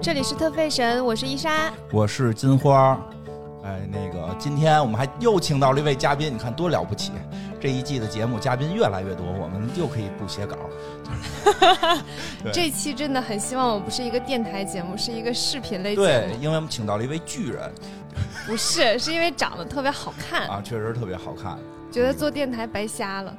这里是特费神，我是伊莎。我是金花，哎，那个今天我们还又请到了一位嘉宾，你看多了不起！这一季的节目嘉宾越来越多，我们又可以不写稿。对这期真的很希望我不是一个电台节目，是一个视频类节对，目。因为我们请到了一位巨人不是，是因为长得特别好看，啊，确实特别好看。觉得做电台白瞎了。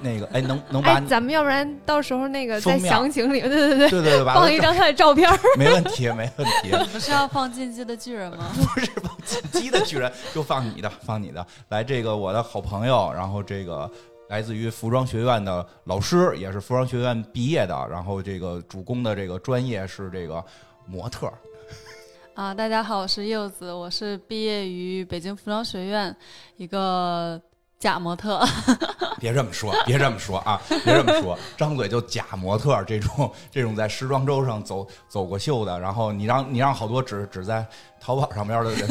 那个，哎，能能把哎，咱们要不然到时候那个在详情里，对对对对对对，放一张他的照片儿。没问题，没问题。不是要放进击的巨人吗？不是放进击的巨人，就放你的，放你的。来，这个我的好朋友，然后这个来自于服装学院的老师，也是服装学院毕业的，然后这个主攻的这个专业是这个模特。啊，大家好，我是柚子，我是毕业于北京服装学院，一个假模特。别这么说，别这么说啊，别这么说，张嘴就假模特这种这种在时装周上走走过秀的，然后你让你让好多只只在淘宝上边的人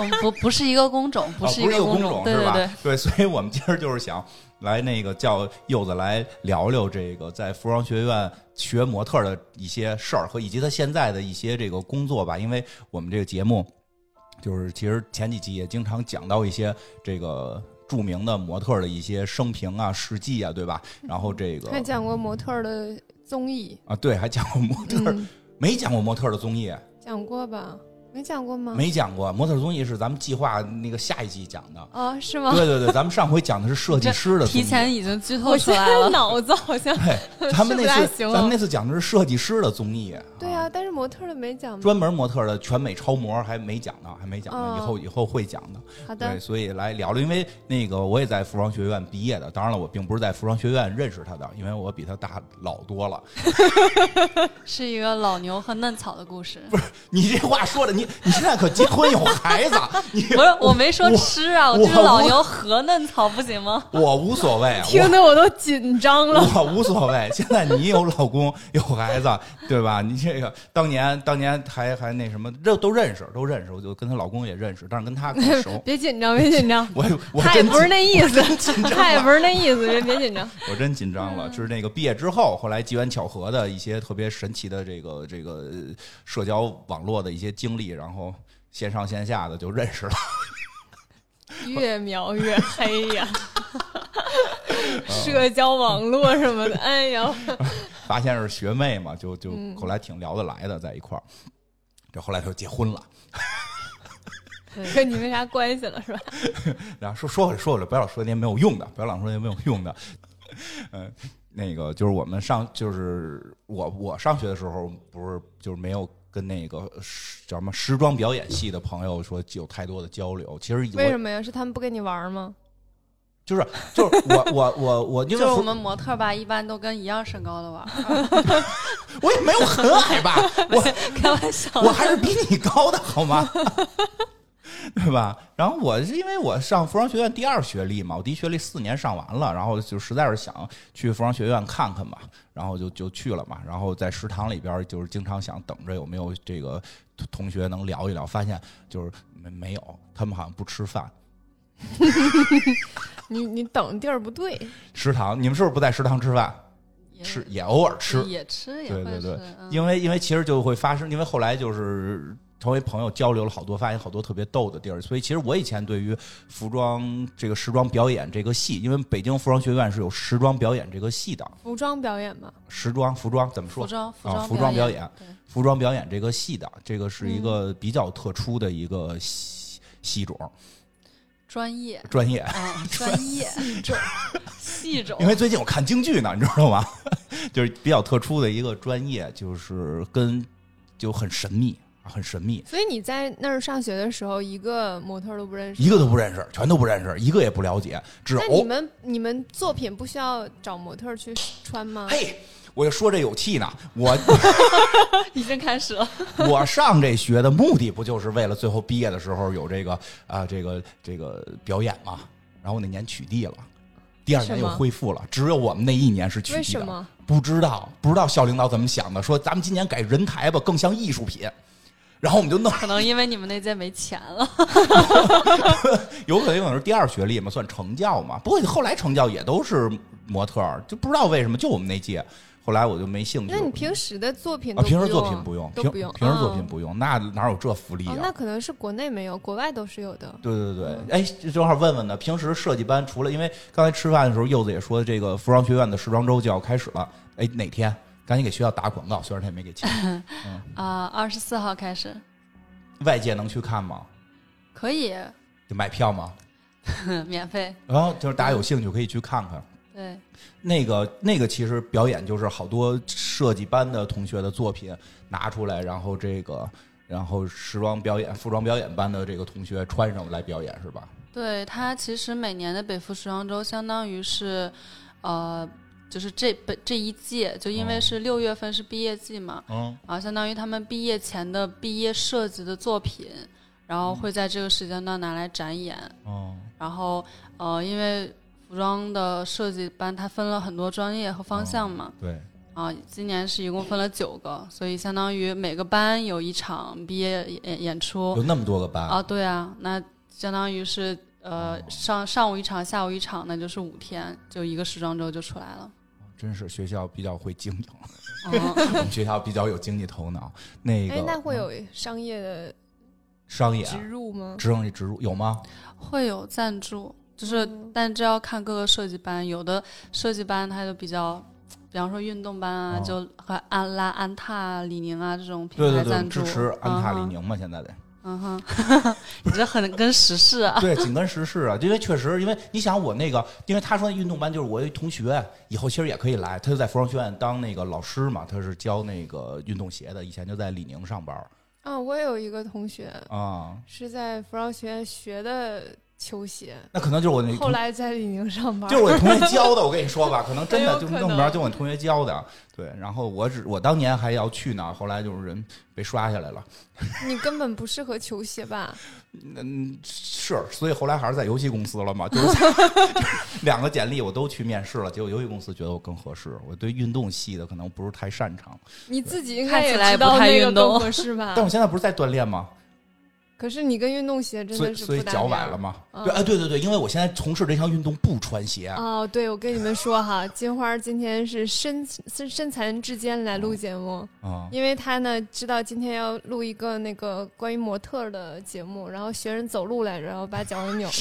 嗯 不不是一个工种，不啊，是一个工种是吧？对对对，所以我们今儿就是想来那个叫柚子来聊聊这个在服装学院学模特的一些事儿和以及他现在的一些这个工作吧，因为我们这个节目就是其实前几集也经常讲到一些这个。著名的模特的一些生平啊、事迹啊，对吧？然后这个还讲过模特的综艺，啊，对，还讲过模特，嗯，没讲过模特的综艺，讲过吧？没讲过吗？没讲过模特综艺是咱们计划那个下一季讲的。哦，是吗？对对对，咱们上回讲的是设计师的，提前已经剧透我现在出来了。脑子好像对，咱们那次行了咱们那次讲的是设计师的综艺，对啊，但是模特的没讲？专门模特的全美超模还没讲呢，还没讲呢，哦以后以后会讲的。好的对，，所以来聊聊，因为那个我也在服装学院毕业的，当然了，我并不是在服装学院认识他的，因为我比他大老多了。是一个老牛和嫩草的故事。不是你这话说的，你你现在可结婚有孩子，你不是，我没说吃啊，我我就是老牛和嫩草，不行吗？我无所谓，听得我都紧张了。我无所谓。现在你有老公有孩子，对吧？你这个当年当年还还那什么，这都认识，都认识。我就跟她老公也认识，但是跟她更 熟。别紧张，别紧张，我我真他也不是那意思，紧张他也不是那意思，别别紧张。我真紧张了，就是那个毕业之后，后来机缘巧合的一些特别神奇的这个这个呃社交网络的一些经历，然后线上线下的就认识了。越描越黑呀，社交网络什么的，哎呀，发现是学妹嘛，就就嗯后来挺聊得来的，在一块儿。这后来他就结婚了，跟你没啥关系了是吧？然后说说回来说回来，不要老说那些没有用的，不要老说那些没有用的。嗯，那个就是我们上，就是我我上学的时候，不是就是没有跟那个时叫什么时装表演系的朋友说有太多的交流。其实我为什么呀？是他们不跟你玩吗？就是就是我我我我因为就是我们模特吧，一般都跟一样身高的玩，我也没有很矮吧，我开玩笑。我还是比你高的好吗？对吧？然后我是因为我上服装学院第二学历嘛，我第一学历四年上完了，然后就实在是想去服装学院看看嘛，然后就就去了嘛。然后在食堂里边就是经常想等着有没有这个同同学能聊一聊，发现就是没没有，他们好像不吃饭。你你等地儿不对，食堂，你们是不是不在食堂吃饭？吃也偶尔吃，也吃，也会对对对嗯因为因为其实就会发生，因为后来就是成为朋友，交流了好多，发现好多特别逗的地儿。所以其实我以前对于服装这个时装表演这个系，因为北京服装学院是有时装表演这个系的，服装表演嘛。时装服装怎么说？服？装服啊装服装表演。服装表演这个系的，这个是一个嗯比较特殊的一个系系种。专业。专业。啊，专业。细种。细种。因为最近我看京剧呢，你知道吗？就是比较特殊的一个专业，就是跟就很神秘，很神秘。所以你在那儿上学的时候，一个模特都不认识，一个都不认识，全都不认识，一个也不了解，只偶那你们你们作品不需要找模特去穿吗？嘿，我就说这有气呢。我 已经开始了。我上这学的目的不就是为了最后毕业的时候有这个啊、这个这个表演吗？然后那年取缔了，第二年又恢复了，只有我们那一年是取缔的。为什么？不知道，不知道校领导怎么想的，说咱们今年改人台吧，更像艺术品。然后我们就弄，可能因为你们那届没钱了，有可能有可能是第二学历嘛，算成教嘛。不过后来成教也都是模特儿，就不知道为什么就我们那届。后来我就没兴趣。那你平时的作品啊，平时作品不用，不用平时作哦品不用，那哪有这福利啊？哦，那可能是国内没有，国外都是有的。对对对，哎，正好问问呢。平时设计班除了，因为刚才吃饭的时候，柚子也说这个服装学院的时装周就要开始了。哎，哪天？赶紧给学校打广告，虽然他也没给钱。啊，二十四号开始外界能去看吗？可以就买票吗？免费。然后就是大家有兴趣可以去看看。对，那个那个其实表演就是好多设计班的同学的作品拿出来，然后这个然后时装表演、服装表演班的这个同学穿上来表演是吧？对，它其实每年的北服时装周相当于是，呃，就是这本这一届，就因为哦。是六月份是毕业季嘛，嗯啊，相当于他们毕业前的毕业设计的作品，然后会在这个时间段拿来展演。哦。然后呃，因为服装的设计班它分了很多专业和方向嘛，对，啊，今年是一共分了九个，所以相当于每个班有一场毕业演演出有那么多个班。啊，对啊，那相当于是呃哦上上午一场，下午一场，那就是五天，就一个时装周就出来了。真是学校比较会经营，嗯，我们学校比较有经济头脑。那个哎，那会有商业的商业植入吗？职业植入有吗？会有赞助，就是嗯但这要看各个设计班，有的设计班它就比较。比方说运动班啊，哦就和安拉、安踏、李宁啊这种品对对对，牌赞助，支持安踏、李宁嘛，现在得。嗯哼，你这很跟时事啊。对，紧跟时事啊，因为确实，因为你想我那个，因为他说那运动班就是我一同学，以后其实也可以来，他就在服装学院当那个老师嘛，他是教那个运动鞋的，以前就在李宁上班啊，我也有一个同学啊，是在服装学院学的球鞋，那可能就是我那，后来在李宁上班。就是我同学教的，我跟你说吧，可能真的就弄不着，就我同学教的，对，然后我只我当年还要去呢，后来就是人被刷下来了，你根本不适合球鞋吧？嗯，是，所以后来还是在游戏公司了嘛，就是两个简历我都去面试了，结果游戏公司觉得我更合适，我对运动系的可能不是太擅长。你自己应看该也起来不太知道那个运动更合适吧但？我现在不是在锻炼吗？可是你跟运动鞋真所以所以的是不搭脚崴了。吗？嗯对，哎，对对对，因为我现在从事这项运动不穿鞋，哦，对，我跟你们说哈，金花今天是身身身残志坚来录节目，啊，因为她呢知道今天要录一个那个关于模特的节目，然后学人走路来着，然后把脚给扭了，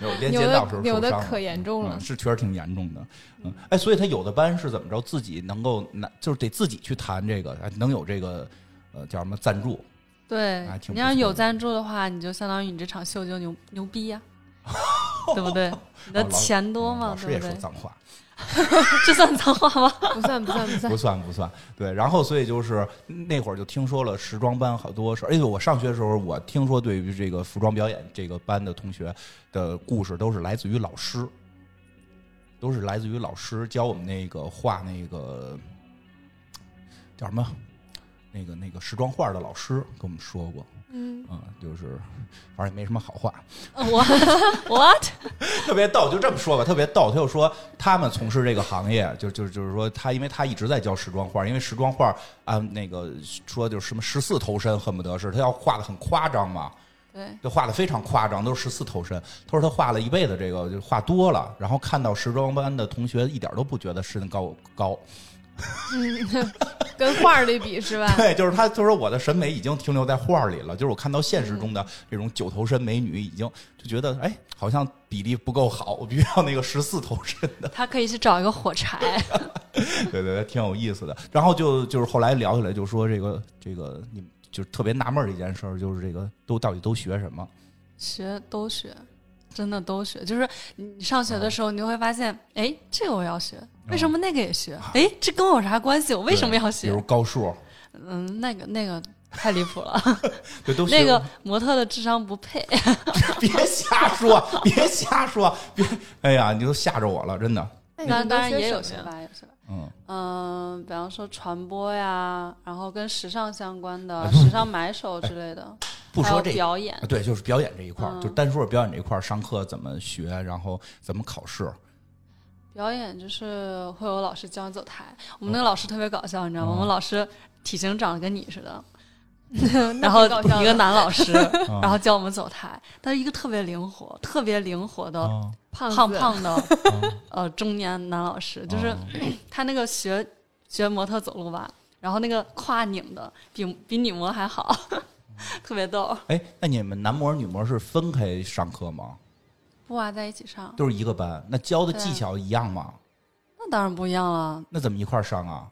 扭的可严重了嗯，。是确实挺严重的。嗯，哎，所以他有的班是怎么着，自己能够拿，就是得自己去谈这个，哎能有这个呃叫什么赞助？对你要有赞助的话，你就相当于你这场秀就牛牛逼呀、对不对？你的钱多嘛，嗯老师对不对？也说脏话，这算脏话吗？不算不算不算不，算不算。对，然后所以就是那会儿就听说了时装班好多事儿。哎呦，我上学的时候，我听说对于这个服装表演这个班的同学的故事，都是来自于老师，都是来自于老师教我们那个画那个叫什么。那个那个时装画的老师跟我们说过，嗯，嗯，就是反正也没什么好话，我 what？特别逗，就这么说吧，特别逗。他就说他们从事这个行业，就就就是说他，因为他一直在教时装画，因为时装画啊那个说就是什么十四头身，恨不得是他要画的很夸张嘛，对，就画的非常夸张，都是十四头身。他说他画了一辈子这个，就画多了，然后看到时装班的同学一点都不觉得身高高，跟画里比是吧？对，就是他，就是我的审美已经停留在画里了，就是我看到现实中的这种九头身美女，已经就觉得哎，好像比例不够好，我必须要那个十四头身的。他可以去找一个火柴。对对对，挺有意思的。然后就就是后来聊起来，就说这个这个，你就特别纳闷儿的一件事儿，就是这个都到底都学什么？学都学，真的都学。就是你上学的时候，你就会发现，哎，这个我要学，为什么那个也学？哎，这跟我有啥关系？我为什么要学比如？高数，嗯，那个那个太离谱了，对，都学那个模特的智商不配。别瞎说，别瞎说，别，哎呀，你都吓着我了，真的。当那当然也有？学霸，有学霸。嗯，嗯，比方说传播呀，然后跟时尚相关的、哎时尚买手之类的，还有不说这表演啊，。对，就是表演这一块儿，嗯就单说表演这一块儿，上课怎么学，然后怎么考试。表演就是会有老师教你走台，我们那个老师特别搞笑，你知道吗？哦。我们老师体型长得跟你似的，然后一个男老师，啊 然后教我们走台，他是一个特别灵活、特别灵活的啊胖胖胖的。啊呃中年男老师，就是啊 他那个学学模特走路吧，然后那个胯拧的比比女模还好，特别逗。哎，那你们男模女模是分开上课吗？不啊，在一起上，都是一个班，那教的技巧一样吗？那当然不一样了。那怎么一块儿上啊？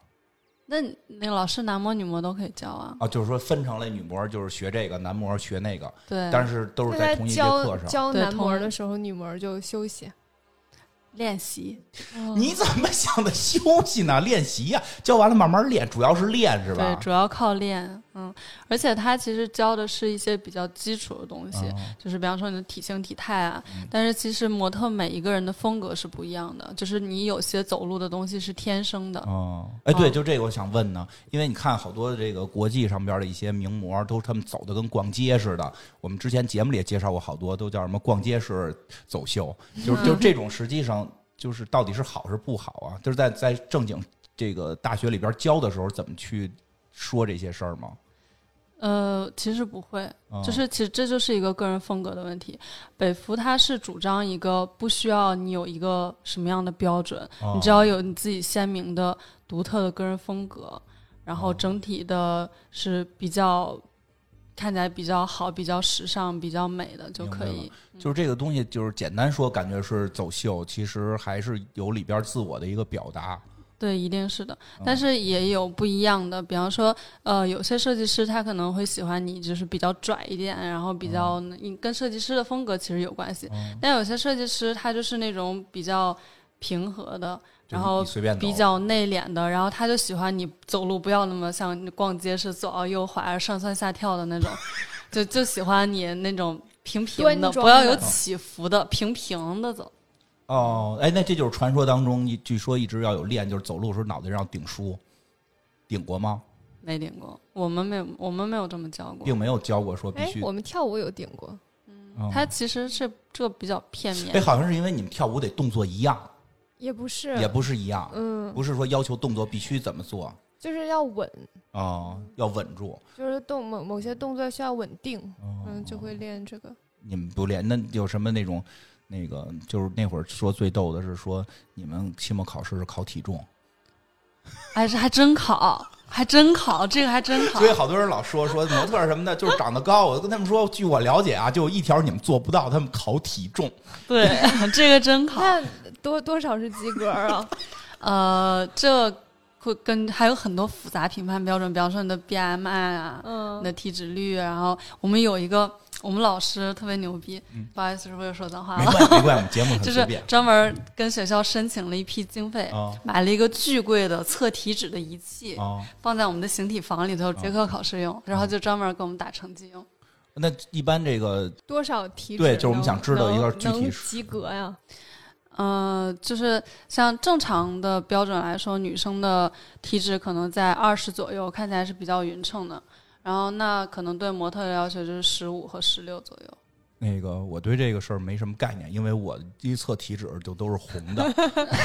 那那个老师男模女模都可以教啊，啊，就是说分成了女模就是学这个，男模学那个，对，但是都是在在同一节课上。对教男模的时候，女模就休息。练习。你怎么想的休息呢？练习呀、教完了慢慢练，主要是练是吧对，主要靠练，嗯，而且他其实教的是一些比较基础的东西，哦就是比方说你的体型、体态啊。嗯但是其实模特每一个人的风格是不一样的，就是你有些走路的东西是天生的，哦，哎，对，哦就这个我想问呢，因为你看好多这个国际上边的一些名模，都他们走的跟逛街似的。我们之前节目里也介绍过好多，都叫什么逛街式走秀，就是就这种，实际上就是到底是好是不好啊？就是在在正经这个大学里边教的时候，怎么去说这些事儿吗？呃，其实不会，哦就是其实这就是一个个人风格的问题。北服它是主张一个不需要你有一个什么样的标准，哦你只要有你自己鲜明的、独特的个人风格，然后哦整体的是比较看起来比较好、比较时尚、比较美的就可以。就是这个东西，就是简单说，感觉是走秀，其实还是有里边自我的一个表达。对，一定是的，嗯但是也有不一样的，比方说，呃，有些设计师他可能会喜欢你就是比较拽一点，然后比较你跟设计师的风格其实有关系，嗯但有些设计师他就是那种比较平和的，然后比较内敛的，然后他就喜欢你走路不要那么像逛街是左摇右滑、上蹿下跳的那种，就就喜欢你那种平平的，不要有起伏的，平平的走。哦，哎，那这就是传说当中，一据说一直要有练，就是走路的时候脑袋上顶书，顶过吗？没顶过，我们没有，我们没有这么教过。并没有教过说必哎须，。我们跳舞有顶过，嗯它其实是这比较片面。哎，好像是因为你们跳舞得动作一样，也不是，也不是一样，嗯，不是说要求动作必须怎么做就是要稳，哦，要稳住。就是动某某些动作需要稳定，哦嗯，就会练这个。你们不练，那有什么那种那个？就是那会儿说最逗的是说你们期末考试是考体重，哎，这还真考，还真考，这个还真考所。以好多人老说说模特什么的，就是长得高。我就跟他们说，据我了解啊，就一条你们做不到，他们考体重。对，这个真考。那多多少是及格啊？呃，这会跟还有很多复杂评判标准，比方说你的 BMI 啊，你嗯，的体脂率，然后我们有一个我们老师特别牛逼，不好意思，是不是又说脏话了？没关系，没关系，我们节目很 就是。专门跟学校申请了一批经费，啊买了一个巨贵的测体脂的仪器，啊，放在我们的形体房里头，结课考试用，然后就专门给我们打成绩用。那一般这个多少体脂对就是我们想知道一个能具体能及格呀？呃，就是像正常的标准来说，女生的体脂可能在二十左右，看起来是比较匀称的。然后那可能对模特的要求就是十五和十六左右。那个，我对这个事儿没什么概念，因为我一测体脂就都是红的。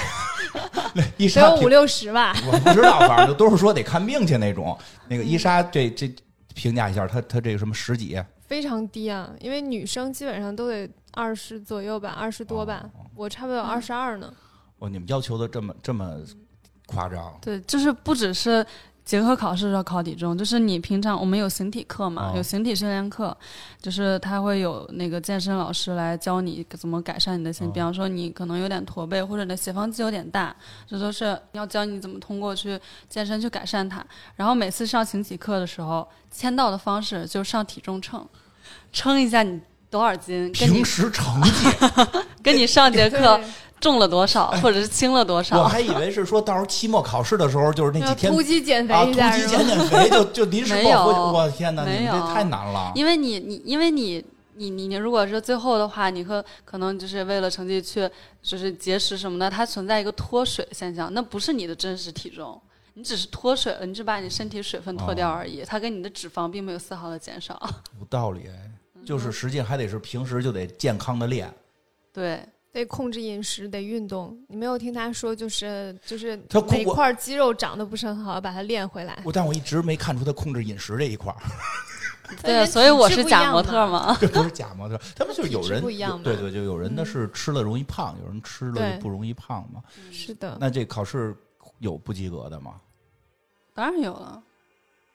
那伊得莎评有五六十吧？我不知道，反正就都是说得看病去那种。那个伊莎这这评价一下，她她这个什么十几？非常低啊，因为女生基本上都得二十左右吧，二十多吧，我差不多有二十二呢。哦，你们要求的这么这么夸张？对，就是不只是结课考试要考体重，就是你平常我们有形体课嘛，哦有形体训练课，就是他会有那个健身老师来教你怎么改善你的形。哦比方说你可能有点驼背，或者你的斜方肌有点大，这都是要教你怎么通过去健身去改善它。然后每次上形体课的时候，签到的方式就是上体重秤，称一下你多少斤，跟你平时成绩，跟你上节课对，重了多少，或者是轻了多少我。还以为是说到时候期末考试的时候，就是那几天突击减啊，突肥一下是吗？击减减肥就就临时没有抱佛我天哪，你没有们这太难了。因为你你因为你你你你如果是最后的话，你可可能就是为了成绩去就是节食什么的，它存在一个脱水现象，那不是你的真实体重。你只是脱水了，你只把你身体水分脱掉而已，它跟你的脂肪并没有丝毫的减少。有道理，哎就是实际还得是平时就得健康的练。对，得控制饮食，得运动。你没有听他说，就是就是他哪块肌肉长得不是很好，把它练回来。我但我一直没看出他控制饮食这一块儿，对，所以我是假模。特嘛。这不 是假模特，他们就是有人不一样嘛对对，就有人的嗯是吃了容易胖，有人吃了就不容易胖嘛。是的，那这考试有不及格的吗？当然有了，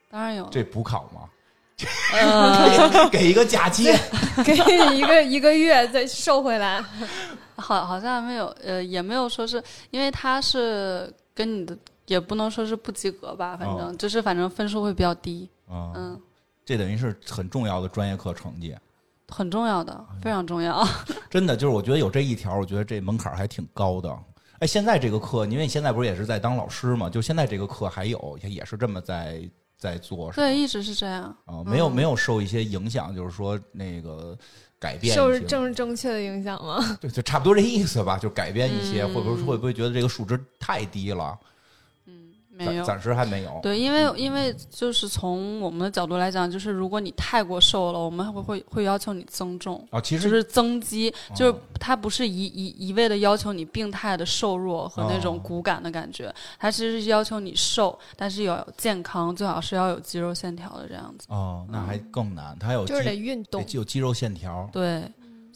当然有了。这补考吗？呃，给一个假期，给你一个一个月再瘦回来。好，好像没有，呃，也没有说是因为他是跟你的，也不能说是不及格吧，反正、哦就是反正分数会比较低，嗯，嗯，这等于是很重要的专业课成绩。很重要的，非常重要。真的就是我觉得有这一条，我觉得这门槛还挺高的。哎，现在这个课，因为你现在不是也是在当老师嘛？就现在这个课还有，也也是这么在在做，是吧对，一直是这样。啊，没有嗯没有受一些影响，就是说那个改变受一些，政治正确的影响吗？对，就差不多这意思吧，就改变一些，嗯会不会会不会觉得这个数值太低了？没有，暂暂时还没有。对，因为因为就是从我们的角度来讲，就是如果你太过瘦了，我们会会会要求你增重，啊，其实就是增肌，就是哦它不是一一一味的要求你病态的瘦弱和那种哦骨感的感觉，它其实是要求你瘦，但是要有健康，最好是要有肌肉线条的这样子。哦，那还更难，它有就是得运动得。有肌肉线条。对，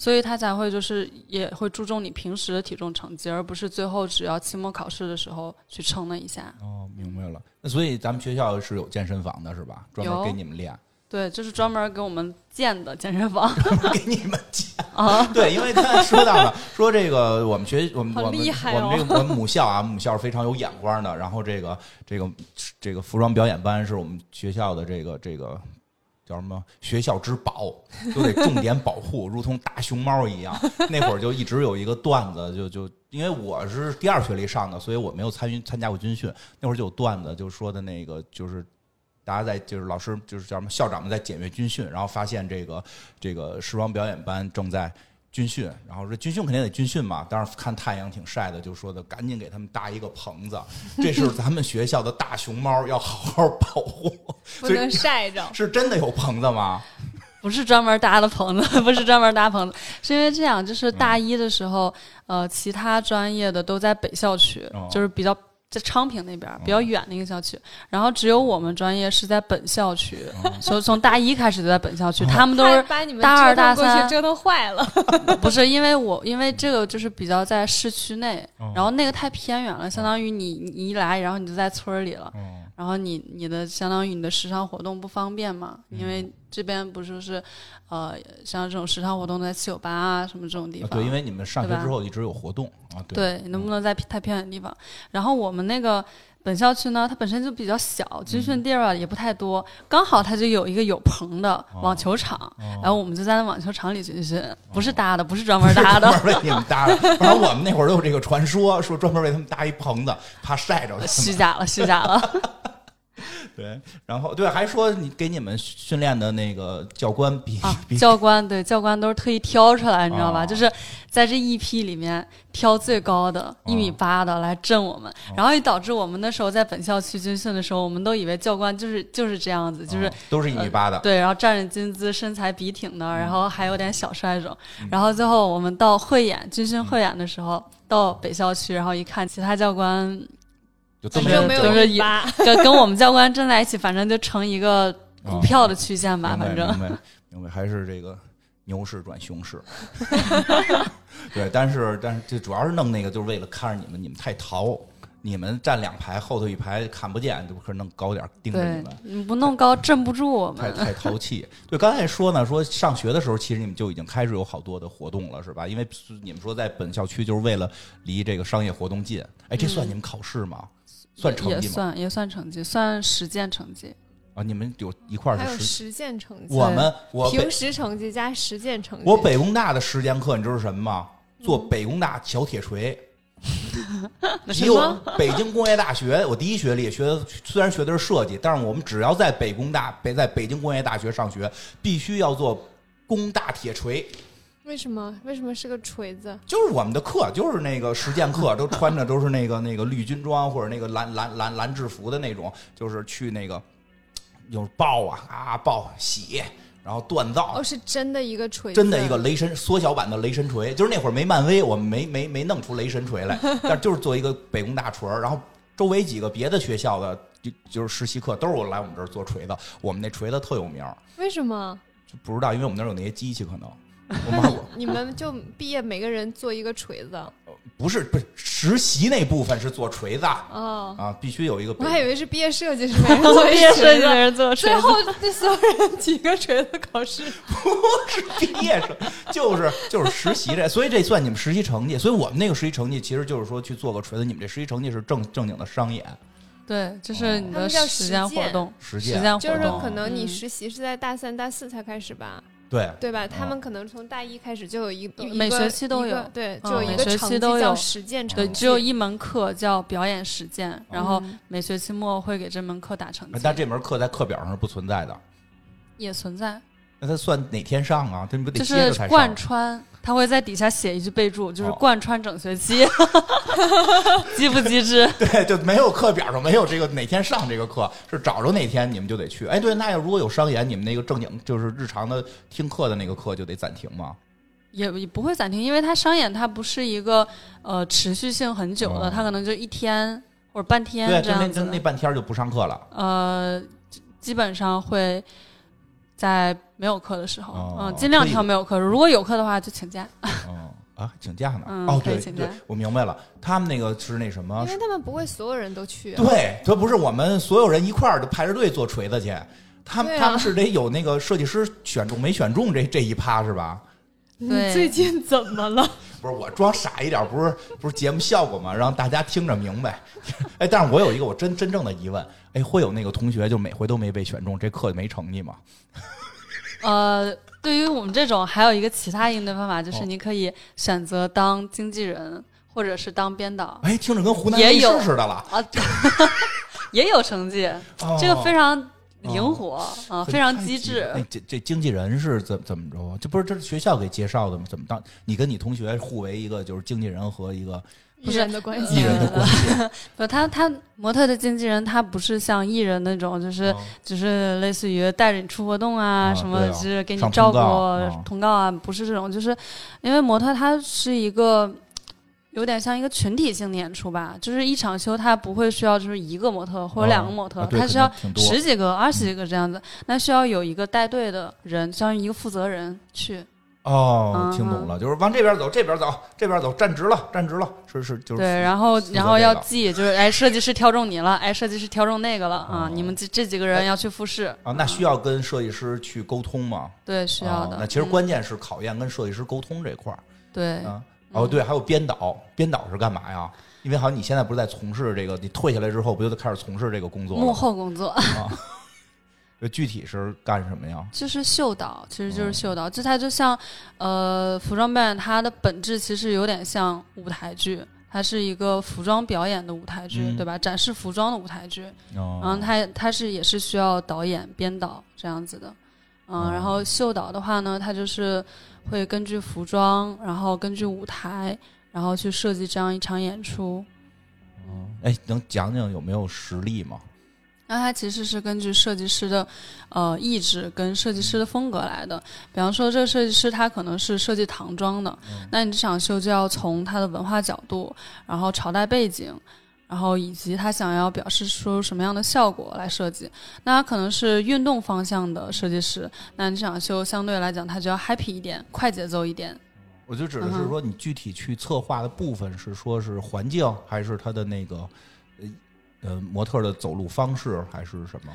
所以他才会就是也会注重你平时的体重成绩，而不是最后只要期末考试的时候去称了一下。哦，明白了。那所以咱们学校是有健身房的，是吧？专门给你们练，对，就是专门给我们建的健身房 给你们建。啊。对，因为刚才说到了，说这个我们学我们好我们我们这个我们母校啊，母校是非常有眼光的。然后这个这个这个服装表演班是我们学校的这个这个叫什么学校之宝，都得重点保护，如同大熊猫一样。那会儿就一直有一个段子，就就因为我是第二学历上的，所以我没有参与参加过军训。那会儿就有段子，就说的那个就是。大家在就是老师就是叫什么校长们在检阅军训，然后发现这个这个时装表演班正在军训，然后说军训肯定得军训嘛，当时看太阳挺晒的，就说的赶紧给他们搭一个棚子，这是咱们学校的大熊猫，要好好保护。不能晒着。是真的有棚子吗？不是专门搭的棚子，不是专门搭棚子，是因为这样，就是大一的时候，呃，其他专业的都在北校区，哦就是比较在昌平那边儿比较远的一个校区，然后只有我们专业是在本校区，所以从大一开始就在本校区，他们都是怕把你们大二大三折腾坏了。不是因为我，因为这个就是比较在市区内，然后那个太偏远了，相当于你你一来，然后你就在村儿里了，嗯然后你你的相当于你的时尚活动不方便嘛，因为这边不就是，呃，像这种时尚活动在七九八啊什么这种地方，啊对，因为你们上学之后一直有活动啊，对，对，能不能在太偏远的地方？然后我们那个本校区呢，它本身就比较小，军训地儿啊也不太多，刚好它就有一个有棚的网球场，然后我们就在那网球场里军训，不是搭的，不是专门搭的 专，门为你们搭的。反正我们那会儿都有这个传说，说专门为他们搭一棚子，怕晒着他。虚假了，虚假了。对，然后对，还说你给你们训练的那个教官比啊，比教官对教官都是特意挑出来，你知道吧？哦就是在这一批里面挑最高的一米八的来震我们，哦然后也导致我们那时候在本校区军训的时候，我们都以为教官就是就是这样子，就是啊都是一米八的，对，然后站着军姿，身材笔挺嗯的，然后还有点小帅种。然后最后我们到汇演军训汇演的时候，到北校区，然后一看，其他教官就都没有都是一米八，跟跟我们教官站在一起，反正就成一个股票的曲线吧，反正明白明白，还是这个牛市转熊市。对，但是但是这主要是弄那个，就是为了看着你们，你们太淘，你们站两排，后头一排看不见，就可能高点儿盯着你们。，你不弄高镇不住我们。太太淘气。对，刚才说呢，说上学的时候，其实你们就已经开始有好多的活动了，是吧？因为你们说在本校区，就是为了离这个商业活动近。哎，这算你们考试吗？算成绩吗？也算也算成绩，算实践成绩。啊，你们有一块儿还有是实。践成绩，我们我平时成绩加实践成绩。我北工大的实践课，你知道是什么吗？做嗯北工大小铁锤。那只有北京工业大学，我第一学历学的虽然学的是设计，但是我们只要在北工大北在北京工业大学上学，必须要做工大铁锤。为什么？为什么是个锤子？就是我们的课，就是那个实践课，都穿着都是那个 那个绿军装或者那个蓝蓝蓝蓝制服的那种，就是去那个有爆啊啊爆洗，然后锻造，哦，是真的一个锤子，真的一个雷神缩小版的雷神锤，就是那会儿没漫威，我们没没没弄出雷神锤来，但就是做一个北工大锤儿，然后周围几个别的学校的就就是实习课都是我来我们这儿做锤子，我们那锤子特有名，为什么？就不知道，因为我们那儿有那些机器，可能我们我。你们就毕业每个人做一个锤子。不是不是实习那部分是做锤子啊。哦，啊，必须有一个我还以为是毕业设计是每人做毕业设计的人做锤子，最后那所有人几个锤子考试，不是毕业生就是就是实习这，所以这算你们实习成绩。所以我们那个实习成绩其实就是说去做个锤子，你们这实习成绩是正正经的商演。对，就是你的他们叫实践实践活动，实实践。践活就是动。可能你嗯。实习是在大三、大四才开始吧，对，对吧？他们可能从大一开始就有一每学期都有对，嗯就有一学个成绩期都有叫实践成对，绩，只有一门课叫表演实践，然后嗯每学期末会给这门课打成绩，但这门课在课表上是不存在的。也存在，那他算哪天上啊？他不得就接着才是贯？穿，他会在底下写一句备注，就是哦贯穿整学期，机不机智？对，就没有课表上没有这个哪天上这个课，是找着哪天你们就得去。哎，对，那要如果有商演，你们那个正经就是日常的听课的那个课就得暂停吗？也也不会暂停，因为它商演它不是一个呃持续性很久的，哦它可能就一天或者半天那半天就不上课了。呃，基本上会在没有课的时候，哦嗯，尽量挑没有课。如果有课的话，就请假。嗯啊，请假呢？嗯哦，对对可以请假，我明白了，他们那个是那什么因？为他们不会所有人都去，对，这不是我们所有人一块儿就排着队做锤子去。他们、对啊他们是得有那个设计师选中没选中这这一趴是吧？你最近怎么了？不是我装傻一点，不是不是节目效果嘛，让大家听着明白。哎，但是我有一个我真真正的疑问，哎，会有那个同学就每回都没被选中，这课没成绩吗？呃，对于我们这种，还有一个其他应对方法，就是哦你可以选择当经纪人，或者是当编导哎，听着跟湖南卫也有视似的了。啊，也有成绩，哦这个非常灵活啊，非常机智。哎，这这经纪人是怎怎么着啊？这不是这是学校给介绍的吗？怎么当？你跟你同学互为一个就是经纪人和一个艺人的关系艺人的关系？不，他他模特的经纪人，他不是像艺人那种，就是哦就是类似于带着你出活动啊，啊什么就是给你照顾通告啊通告啊，不是这种，就是因为模特他是一个有点像一个群体性的演出吧，就是一场秀它不会需要就是一个模特或者两个模特，啊它需要十几个、二十几个这样子，那需要有一个带队的人，相当于一个负责人去。哦，嗯听懂了，就是往这边走，这边走，这边走，站直了，站直了，是是就是对，然后然后要记，就是哎，设计师挑中你了，哎，设计师挑中那个了啊哦，你们这这几个人要去复试，啊，那需要跟设计师去沟通吗？对，需要的。哦那其实嗯关键是考验跟设计师沟通这块儿对，啊。哦，对，还有编导，编导是干嘛呀？因为好像你现在不是在从事这个，你退下来之后不就得开始从事这个工作了幕？后工作啊，这具体是干什么呀？就是秀导，其实就是哦秀导，就它就像呃服装表演，它的本质其实有点像舞台剧。它是一个服装表演的舞台剧，嗯对吧？展示服装的舞台剧，哦然后它它是也是需要导演、编导这样子的，嗯，哦然后秀导的话呢，它就是会根据服装，然后根据舞台，然后去设计这样一场演出。嗯哎，能讲讲有没有实例吗？那它其实是根据设计师的呃意志跟设计师的风格来的。比方说，这个设计师他可能是设计唐装的，那你这场秀就要从他的文化角度，然后朝代背景，然后以及他想要表示出什么样的效果来设计。那他可能是运动方向的设计师，那你这场秀相对来讲他就要 happy 一点，快节奏一点。我就指的是说，你具体去策划的部分是说是环境，还是他的那个呃呃模特的走路方式，还是什么？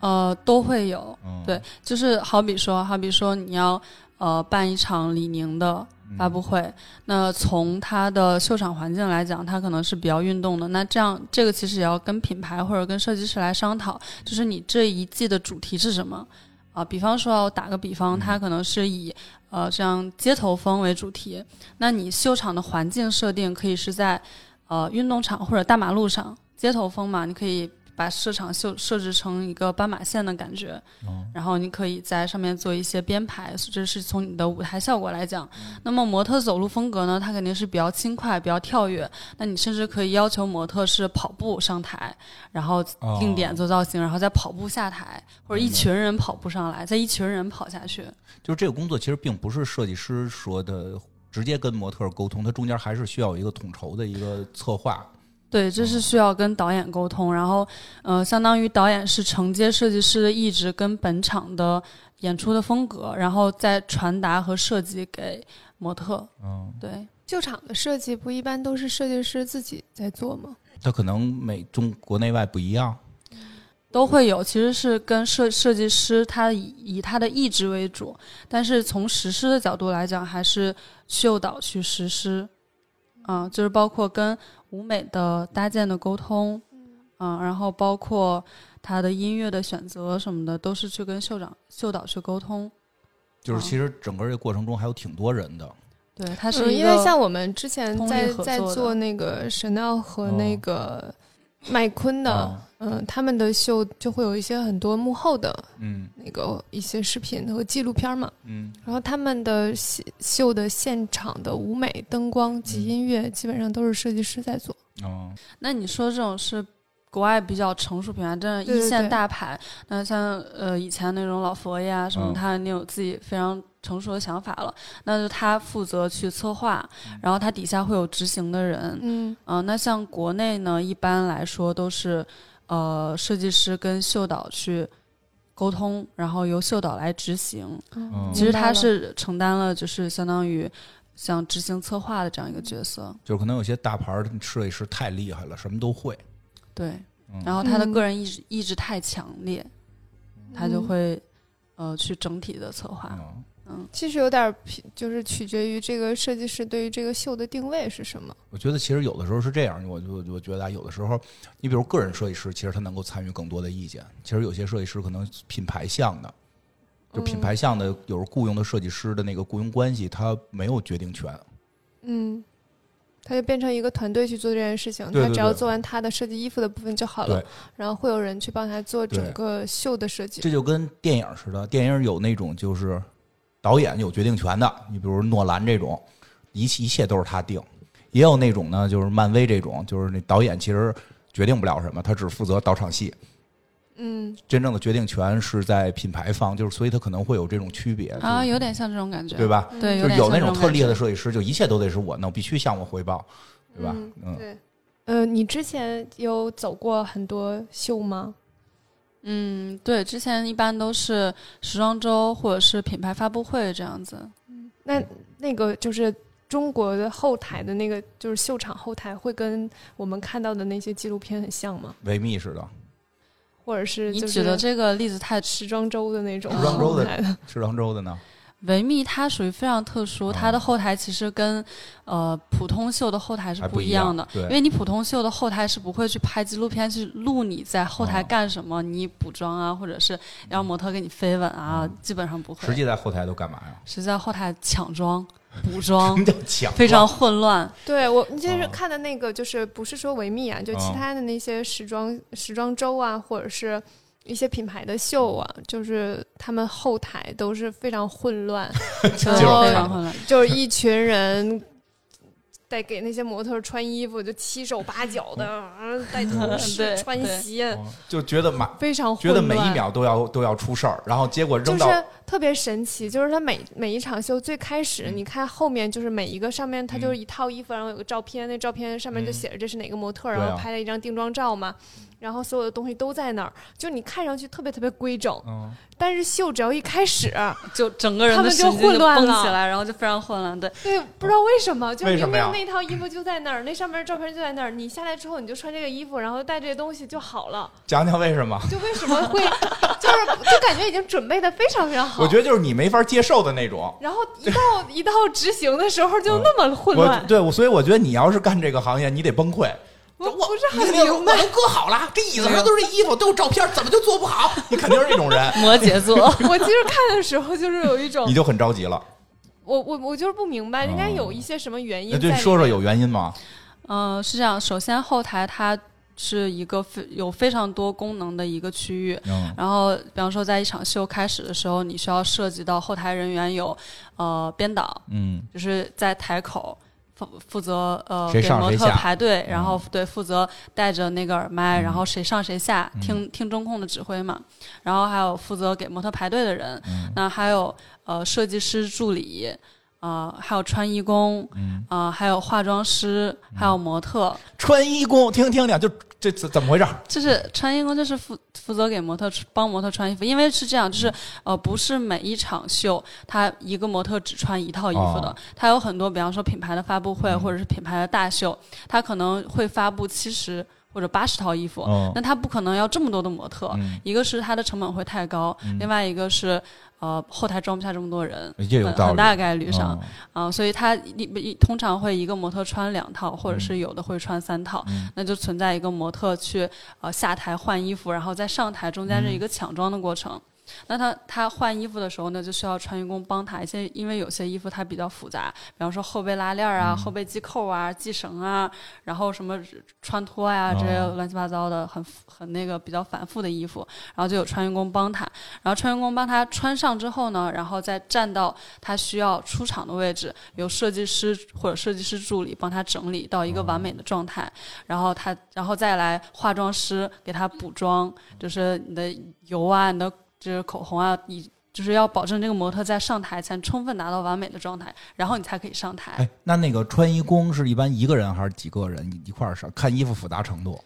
呃，都会有，嗯，对，就是好比说，好比说你要呃办一场李宁的发布会，那从它的秀场环境来讲，它可能是比较运动的。那这样，这个其实也要跟品牌或者跟设计师来商讨，就是你这一季的主题是什么？啊、比方说，我打个比方，它可能是以呃这样街头风为主题，那你秀场的环境设定可以是在呃运动场或者大马路上，街头风嘛，你可以。把市场设设置成一个斑马线的感觉，嗯然后你可以在上面做一些编排，这是从你的舞台效果来讲。那么模特走路风格呢，它肯定是比较轻快、比较跳跃。那你甚至可以要求模特是跑步上台，然后哦定点做造型，然后再跑步下台，或者一群人跑步上来，再一群人跑下去。就是这个工作其实并不是设计师说的直接跟模特儿沟通，它中间还是需要有一个统筹的一个策划。对，这是需要跟导演沟通，然后，呃，相当于导演是承接设计师的意志跟本场的演出的风格，然后再传达和设计给模特。嗯，对，秀场的设计不一般都是设计师自己在做吗？它可能美中国内外不一样。都会有，其实是跟设设计师他以以他的意志为主，但是从实施的角度来讲，还是秀导去实施，啊、就是包括跟舞美的搭建的沟通，啊、然后包括他的音乐的选择什么的，都是去跟秀长秀导去沟通。就是其实整个这个过程中还有挺多人的。对，它嗯是一个、因为像我们之前在在做那个 Chanel 和哦那个麦昆的，哦嗯，他们的秀就会有一些很多幕后的嗯那个一些视频和纪录片嘛，嗯然后他们的秀秀的现场的舞美、灯光及音乐，基本上都是设计师在做。哦那你说这种是国外比较成熟品牌，真的一线大牌。那像呃以前那种老佛爷啊什么，嗯他你有自己非常成熟的想法了。那就他负责去策划，然后他底下会有执行的人。嗯嗯、那像国内呢，一般来说都是呃设计师跟秀导去沟通，然后由秀导来执行。嗯其实他是承担了就是相当于像执行策划的这样一个角色。就是可能有些大牌儿的设计师太厉害了，什么都会。对，嗯然后他的嗯个人意志、意志太强烈，他就嗯会呃去整体的策划。嗯嗯，其实有点儿就是取决于这个设计师对于这个秀的定位是什么。我觉得其实有的时候是这样，我就我觉得啊，有的时候，你比如个人设计师，其实他能够参与更多的意见。其实有些设计师可能品牌向的，就品牌向的，有时候雇佣的设计师的那个雇佣关系，他没有决定权。嗯，他就变成一个团队去做这件事情，他只要做完他的设计衣服的部分就好了对，然后会有人去帮他做整个秀的设计。这就跟电影似的，电影有那种就是导演有决定权的，你比如诺兰这种，一切一切都是他定；也有那种呢，就是漫威这种，就是那导演其实决定不了什么，他只负责导场戏。嗯，真正的决定权是在品牌方，就是所以他可能会有这种区别啊，有点像这种感觉，对？吧？对，就有那种特厉害的设计师，就一切都得是我弄，必须向我汇报，对吧？嗯嗯，对。呃，你之前有走过很多秀吗？嗯，对，之前一般都是时装周或者是品牌发布会这样子。嗯那那个就是中国的后台的那个，就是秀场后台，会跟我们看到的那些纪录片很像吗？维密似的，或者是你就是举的这个例子太时装周的那种时装周的后台的，是杭州的呢。维密它属于非常特殊，它的后台其实跟呃普通秀的后台是不一一样的。对因为你普通秀的后台是不会去拍纪录片去录你在后台哦干什么，你补妆啊，或者是让模特给你飞吻啊，嗯基本上不会。实际在后台都干嘛呀？实际在后台抢妆、补什妆么，叫抢？非常混乱。对我，你就是哦看的那个，就是不是说维密啊，就其哦他的那些时装、时装周啊，或者是一些品牌的秀啊，就是他们后台都是非常混乱，对就是非常混乱。就是一群人。在给那些模特穿衣服，就七手八脚的，啊带头饰、对穿鞋，哦就觉得马非常混觉得乱。每一秒都要都要出事儿，然后结果扔到就是特别神奇，就是他每每一场秀最开始，嗯你看后面就是每一个上面，它就是一套衣服，然后有个照片，那照片上面就嗯写着这是哪个模特，然后拍了一张定妆照嘛，然后所有的东西都在那儿，就你看上去特别特别规整，嗯，但是秀只要一开始，就整个人他们就混乱了起来，然后就非常混乱。对，对，不知道为什么，就明明那套衣服就在那儿，那上面照片就在那儿，你下来之后你就穿这个衣服，然后带这些东西就好了，讲讲为什么？就为什么会，就是就感觉已经准备的非常非常好，我觉得就是你没法接受的那种。然后一到一到执行的时候就那么混我乱，对我，所以我觉得你要是干这个行业，你得崩溃。我不是你很明白。那个我都搁好了，这椅子上都是衣服，都有照片，怎么就做不好？你肯定是这种人，摩羯座。我其实看的时候就是有一种你，就很着急了。我我我就是不明白，应该有一些什么原因那说说有原因吗？嗯，是这样。首先，后台它是一个非有非常多功能的一个区域。嗯然后，比方说，在一场秀开始的时候，你需要涉及到后台人员有，呃，编导，嗯就是在台口负负责呃给模特排队，然后嗯。对负责带着那个耳麦，嗯然后谁上谁下，嗯。听听中控的指挥嘛。然后还有负责给模特排队的人，嗯。那还有呃设计师助理，呃还有穿衣工，嗯，啊，还有化妆师，还有模特，穿衣工，听听听，就这怎怎么回事？就是穿衣工，就是负负责给模特帮模特穿衣服，因为是这样，就是呃，不是每一场秀，他一个模特只穿一套衣服的哦，他有很多，比方说品牌的发布会嗯。或者是品牌的大秀，他可能会发布七十或者八十套衣服，嗯。那他不可能要这么多的模特，嗯，一个是它的成本会太高，嗯。另外一个是呃后台装不下这么多人。很很大概率上嗯。啊、所以他一一通常会一个模特穿两套，或者是有的会穿三套，嗯。那就存在一个模特去呃下台换衣服，然后再上台，中间嗯是一个抢装的过程。那他他换衣服的时候呢，就需要穿衣工帮他一些，因为有些衣服它比较复杂，比方说后背拉链啊、嗯。后背系扣啊、系绳啊，然后什么穿脱呀、这些哦乱七八糟的很很那个比较繁复的衣服，然后就有穿衣工帮他，然后穿衣工帮他穿上之后呢，然后再站到他需要出场的位置，由设计师或者设计师助理帮他整理到一个完美的状态，然后他然后再来化妆师给他补妆，就是你的油啊，你的就是口红啊，你就是要保证这个模特在上台前充分达到完美的状态，然后你才可以上台。哎，那那个穿衣工是一般一个人还是几个人一块儿上？看衣服复杂程度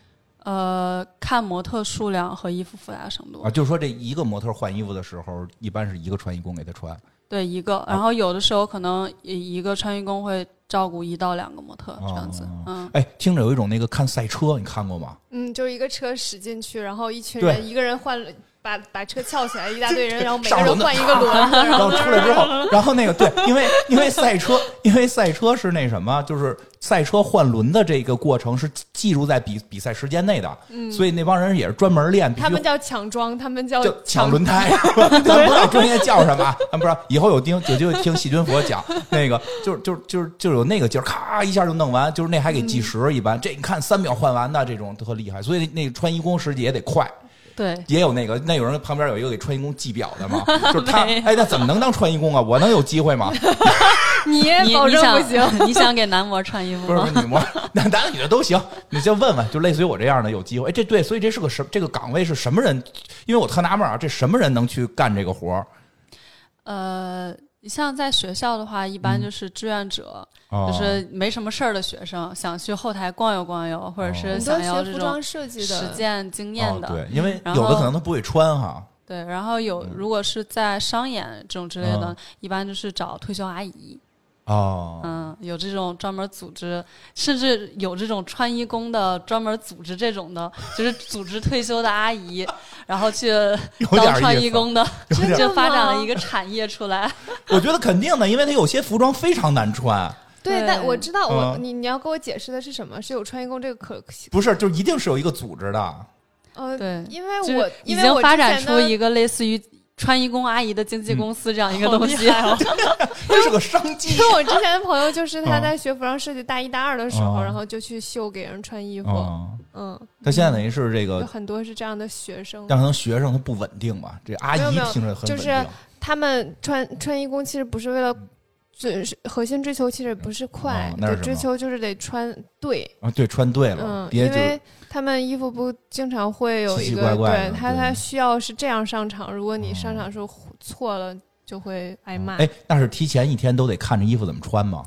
呃，看模特数量和衣服复杂程度啊，。就是说这一个模特换衣服的时候，一般是一个穿衣工给他穿。对一个，然后有的时候可能一一个穿衣工会照顾一到两个模特这样子哦，嗯，哎，听着有一种那个看赛车，你看过吗？嗯，就是一个车驶进去，然后一群人，一个人换了，把把车翘起来，一大堆人，然后每个人换一个轮子，然然后后出来之后，然后那个对，因为因为赛车，因为赛车是那什么，就是赛车换轮的这个过程是记录在比比赛时间内的，所以那帮人也是专门练，他们叫抢装，他们叫就抢轮胎，咱不知道专业叫什么，咱不知道。以后有听有机会听细菌佛讲那个，就是就是就是就是有那个劲儿，咔一下就弄完，就是那还给计时，一般这你看三秒换完的这种特厉害，所以那穿衣工时也得快。对，也有那个，那有人旁边有一个给穿衣工计表的嘛，就是他，哎，那怎么能当穿衣工啊？我能有机会吗？你你保证你想不行。你想给男模穿衣服不是吗？女模，男男的女的都行，你就问问，就类似于我这样的有机会。哎，这对，所以这是个什这个岗位是什么人？因为我特纳闷啊，这什么人能去干这个活儿？呃，你像在学校的话，一般嗯就是志愿者，哦就是没什么事儿的学生，想去后台逛悠逛悠，或者哦是想要这种学服装设计实，践经验的。哦，对，因为有的可能他不会穿哈。对，然后有如果是在商演这种之类的，嗯一般就是找退休阿姨，哦，嗯，有这种专门组织，甚至有这种穿衣工的专门组织这种的，就是组织退休的阿姨，然后去当穿。衣工的，就发展了一个产业出来。我觉得肯定的，因为他有些服装非常难穿，对，但我知道我嗯你你要给我解释的是什么？是有穿衣工这个可不是，就一定是有一个组织的。呃，对，因为我已经因为我发展出一个类似于穿衣工阿姨的经纪公司这样一个东西。这是个商机因。为我之前的朋友就是他嗯在学服装设计大一大二的时候，嗯然后就去秀给人穿衣服，嗯，嗯，他现在等于是这有个，很多是这样的学生。但可能学生他不稳定吧？这阿姨听着很稳就是。他们穿穿衣工其实不是为了，最核心追求其实不是快哦，是，追求就是得穿对，啊，对，穿对了嗯，，别因为他们衣服不经常会有奇奇一个，怪怪对他他需要是这样上场，如果你哦上场时候错了，就会挨骂。哎，那是提前一天都得看着衣服怎么穿吗？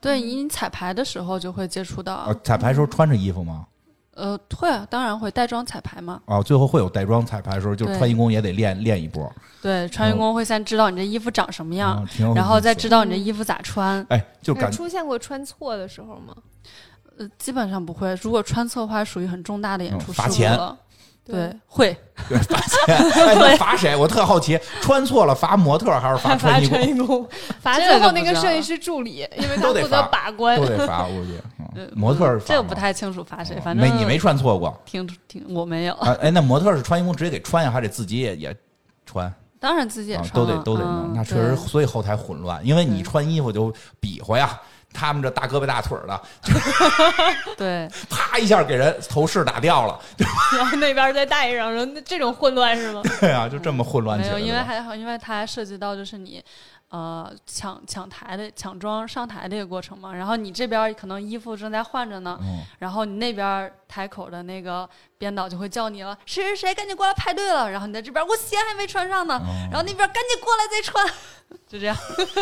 对，你彩排的时候就会接触到啊，，彩排时候穿着衣服吗？呃，会啊，当然会带妆彩排嘛。啊，最后会有带妆彩排的时候，就穿衣工也得练练一波，对，穿衣工会先知道你这衣服长什么样，然后再知道你这衣服咋穿。哎，就感出现过穿错的时候吗？呃，基本上不会。如果穿错的话，属于很重大的演出事故嗯罚钱了。对，会 对罚钱，哎，那罚谁？我特好奇，穿错了罚模特还是罚罚穿衣工？穿衣工，罚最后那个设计师助理，因为他都得负责把关都。得罚，我估计。呃嗯模特儿这个不太清楚罚谁，反正没你没穿错过挺挺我没有，啊？哎，那模特是穿衣工直接给穿呀，还得自己也也穿当然自己也啊？穿都得都得弄，嗯那确实，所以后台混乱，因为你穿衣服就比划呀，他们这大胳膊大腿儿的，对，啪一下给人头饰打掉了，然后那边再戴上，然后那这种混乱是吗？对啊，就这么混乱没有，起来了。因为还好，因为它还涉及到就是你。呃，抢抢台的抢装上台的一个过程嘛，然后你这边可能衣服正在换着呢，嗯然后你那边台口的那个编导就会叫你了，谁谁谁赶紧过来排队了，然后你在这边我鞋还没穿上呢，嗯然后那边赶紧过来再穿，就这样，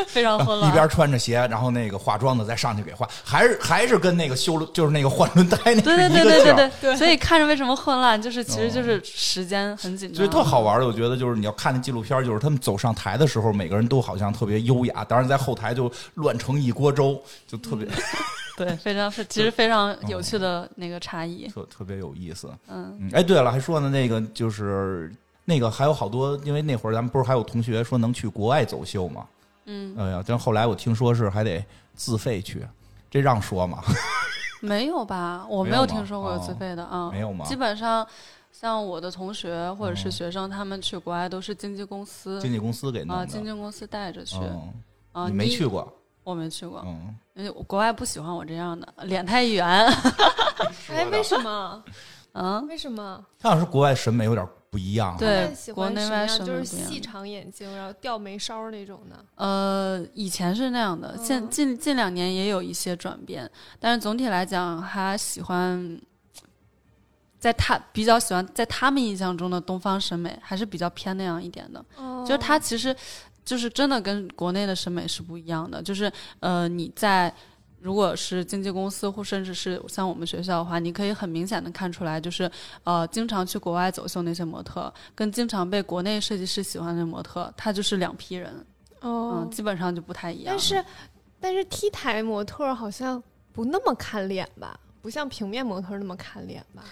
非常混乱。一边穿着鞋，然后那个化妆的再上去给化，还是还是跟那个修轮就是那个换轮胎那对对是一个劲儿。对对。对。对对所以看着为什么混乱，就是其实就是时间很紧张，所以特好玩的，我觉得就是你要看那纪录片，就是他们走上台的时候，每个人都好像特别优雅，当然在后台就乱成一锅粥，就特别、对，非常是其实非常有趣的那个差异。特特别有意思。嗯，嗯，哎，对了，还说呢，那个就是那个还有好多，因为那会儿咱们不是还有同学说能去国外走秀吗？嗯，哎呀，但后来我听说是还得自费去，这让说吗？没有吧？我没没有听说过有自哦费的啊，没有吗基本上，像我的同学或者是哦学生，他们去国外都是经纪公司经纪公司给弄啊，的。经纪公司带着去嗯，啊。你没去？过？我没去过，嗯，因为我国外不喜欢我这样的，脸太圆。哎，为什么？嗯，为什么？他好像是国外审美有点不一样啊。对国内外审美？就是细长眼睛，然后吊眉梢那种的。呃，以前是那样的，现嗯近近两年也有一些转变，但是总体来讲，他喜欢。在他比较喜欢在他们印象中的东方审美还是比较偏那样一点的，哦就是他其实就是真的跟国内的审美是不一样的。就是呃，你在如果是经纪公司或甚至是像我们学校的话，你可以很明显的看出来，就是呃，经常去国外走秀那些模特，跟经常被国内设计师喜欢的模特，他就是两批人，哦嗯，基本上就不太一样。但是但是 T 台模特好像不那么看脸吧？不像平面模特那么看脸吧？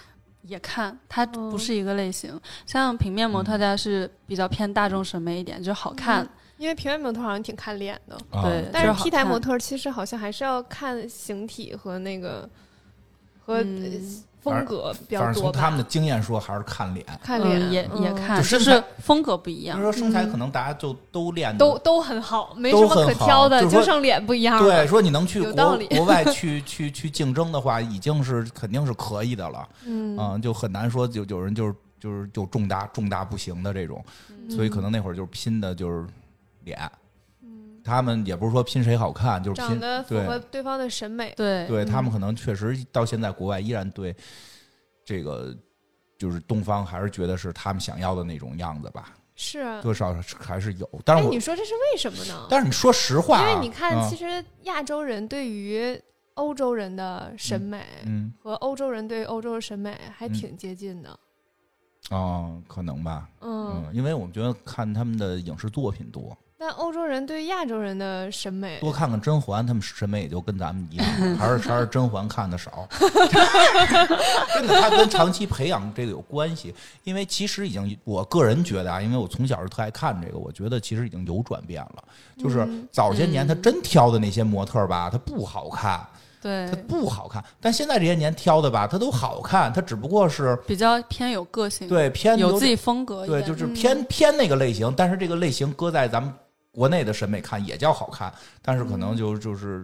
也看，它嗯不是一个类型。像平面模特，家是比较偏大众审美一点，就是好看。因为平面模特好像挺看脸的，啊对但是好 T 台模特其实好像还是要看形体和那个和风格比较反正。从他们的经验说，还是看脸。看脸、嗯、也也嗯看，就是风格不一样比如。说身材，嗯可能大家就都练的都都很好，没什么可挑的，就剩脸不一样对，说你能去国有道理国外去去去竞争的话，已经是肯定是可以的了。嗯嗯，就很难说有有人就是就是就重大重大不行的这种，所以可能那会儿就是拼的就是脸。他们也不是说拼谁好看，就是拼长得符合对对方的审美。对对他们可能确实到现在国外依然对这个就是东方还是觉得是他们想要的那种样子吧，是啊，多少还是有。但哎，是我你说这是为什么呢？但是你说实话啊，因为你看，嗯其实亚洲人对于欧洲人的审美嗯和欧洲人对欧洲的审美还嗯挺接近的。哦，可能吧，嗯，嗯，因为我们觉得看他们的影视作品多，但欧洲人对亚洲人的审美，多看看甄嬛，他们审美也就跟咱们一样，还是还是甄嬛看的少。真的，他跟长期培养这个有关系。因为其实已经，我个人觉得啊，因为我从小就特爱看这个，我觉得其实已经有转变了。就是嗯早些年他真挑的那些模特吧，他不好看，对他不好看。但现在这些年挑的吧，他都好看，他只不过是比较偏有个性，对偏有自己风格对，就是嗯偏偏那个类型，但是这个类型搁在咱们国内的审美看也叫好看，但是可能就就是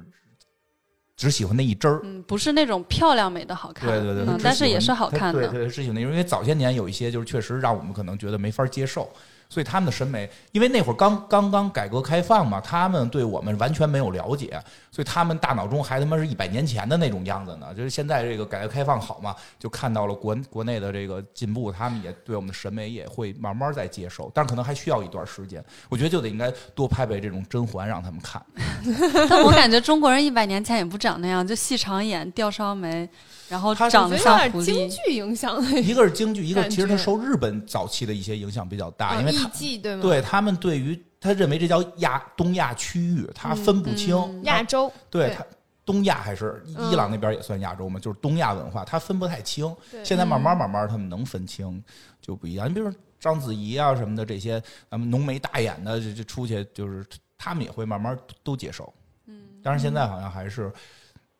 只喜欢那一针儿。嗯，不是那种漂亮美的好看，对对对，但是也是好看的，对对，是喜欢那种，因为早些年有一些就是确实让我们可能觉得没法接受，所以他们的审美，因为那会儿刚刚刚改革开放嘛，他们对我们完全没有了解，所以他们大脑中还他妈是一百年前的那种样子呢。就是现在这个改革开放好嘛，就看到了国国内的这个进步，他们也对我们的审美也会慢慢在接受，但可能还需要一段时间。我觉得就得应该多拍拍这种甄嬛让他们看。但我感觉中国人一百年前也不长那样，就细长眼、吊梢眉，然后他长得像狐狸。点京剧影响的一个是京剧，一个其实他受日本早期的一些影响比较大，啊因为它艺伎对吗？对他们对于他认为这叫亚东亚区域，他分不清、亚洲对对他东亚还是嗯伊朗那边也算亚洲嘛，就是东亚文化，他分不太清。现在慢慢慢慢他们能分清，就不一样。你比如说章子怡啊什么的这些，咱们浓眉大眼的这这出去，就是他们也会慢慢都接受。嗯，但是现在好像还是。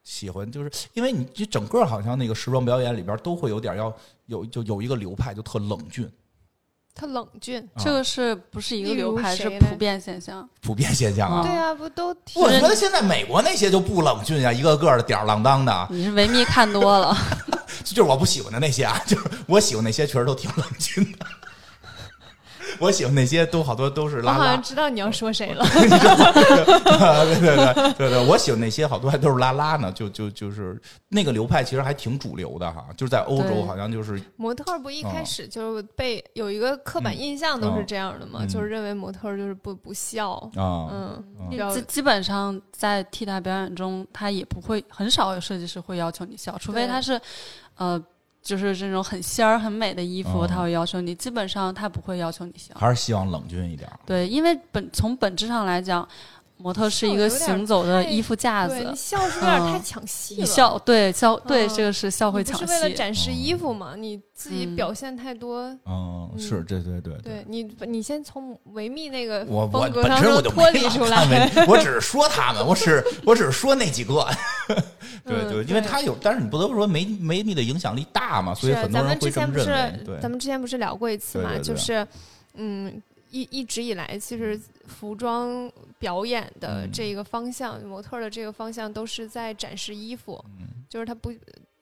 喜欢就是因为你这整个好像那个时装表演里边都会有点要有就有一个流派就特冷峻，他冷峻。啊这个是不是一个流派？是普遍现象。普遍现象啊。嗯对啊，不都挺我觉得现在美国那些就不冷峻啊，一个个的吊儿郎当的，你是维密看多了，就是我不喜欢的那些啊，就是我喜欢那些确实都挺冷峻的。我喜欢那些都好多都是拉拉我好像，知道你要说谁了。对对对对对，我喜欢那些好多还都是拉拉呢，就就就是那个流派其实还挺主流的哈，就是在欧洲好像就是模特不一开嗯始就是被有一个刻板印象都是这样的嘛，嗯就是认为模特就是不不笑，啊，嗯，嗯基基本上在替代表演中，他也不会很少有设计师会要求你笑，除非他是，呃，就是这种很仙儿很美的衣服，哦他会要求你。基本上他不会要求你香。还是希望冷峻一点。对，因为本从本质上来讲，模特是一个行走的衣服架对你子。笑是有点太嗯抢戏了？你笑，对笑，对，嗯这个是笑会抢戏是为了。展示衣服嘛？你自己嗯表现太多，嗯，嗯是，对对对对你，你先从维密那个我我风格本身我当中脱离出来。我只是说他们，我只是我只是说那几个。对嗯对，因为他有，但是你不得不说维维密的影响力大嘛，所以很多人咱们之会这么认前不是为。对，咱们之前不是聊过一次嘛？就是嗯，一一直以来，其实服装表演的嗯这个方向，模特的这个方向都是在展示衣服，嗯就是它不。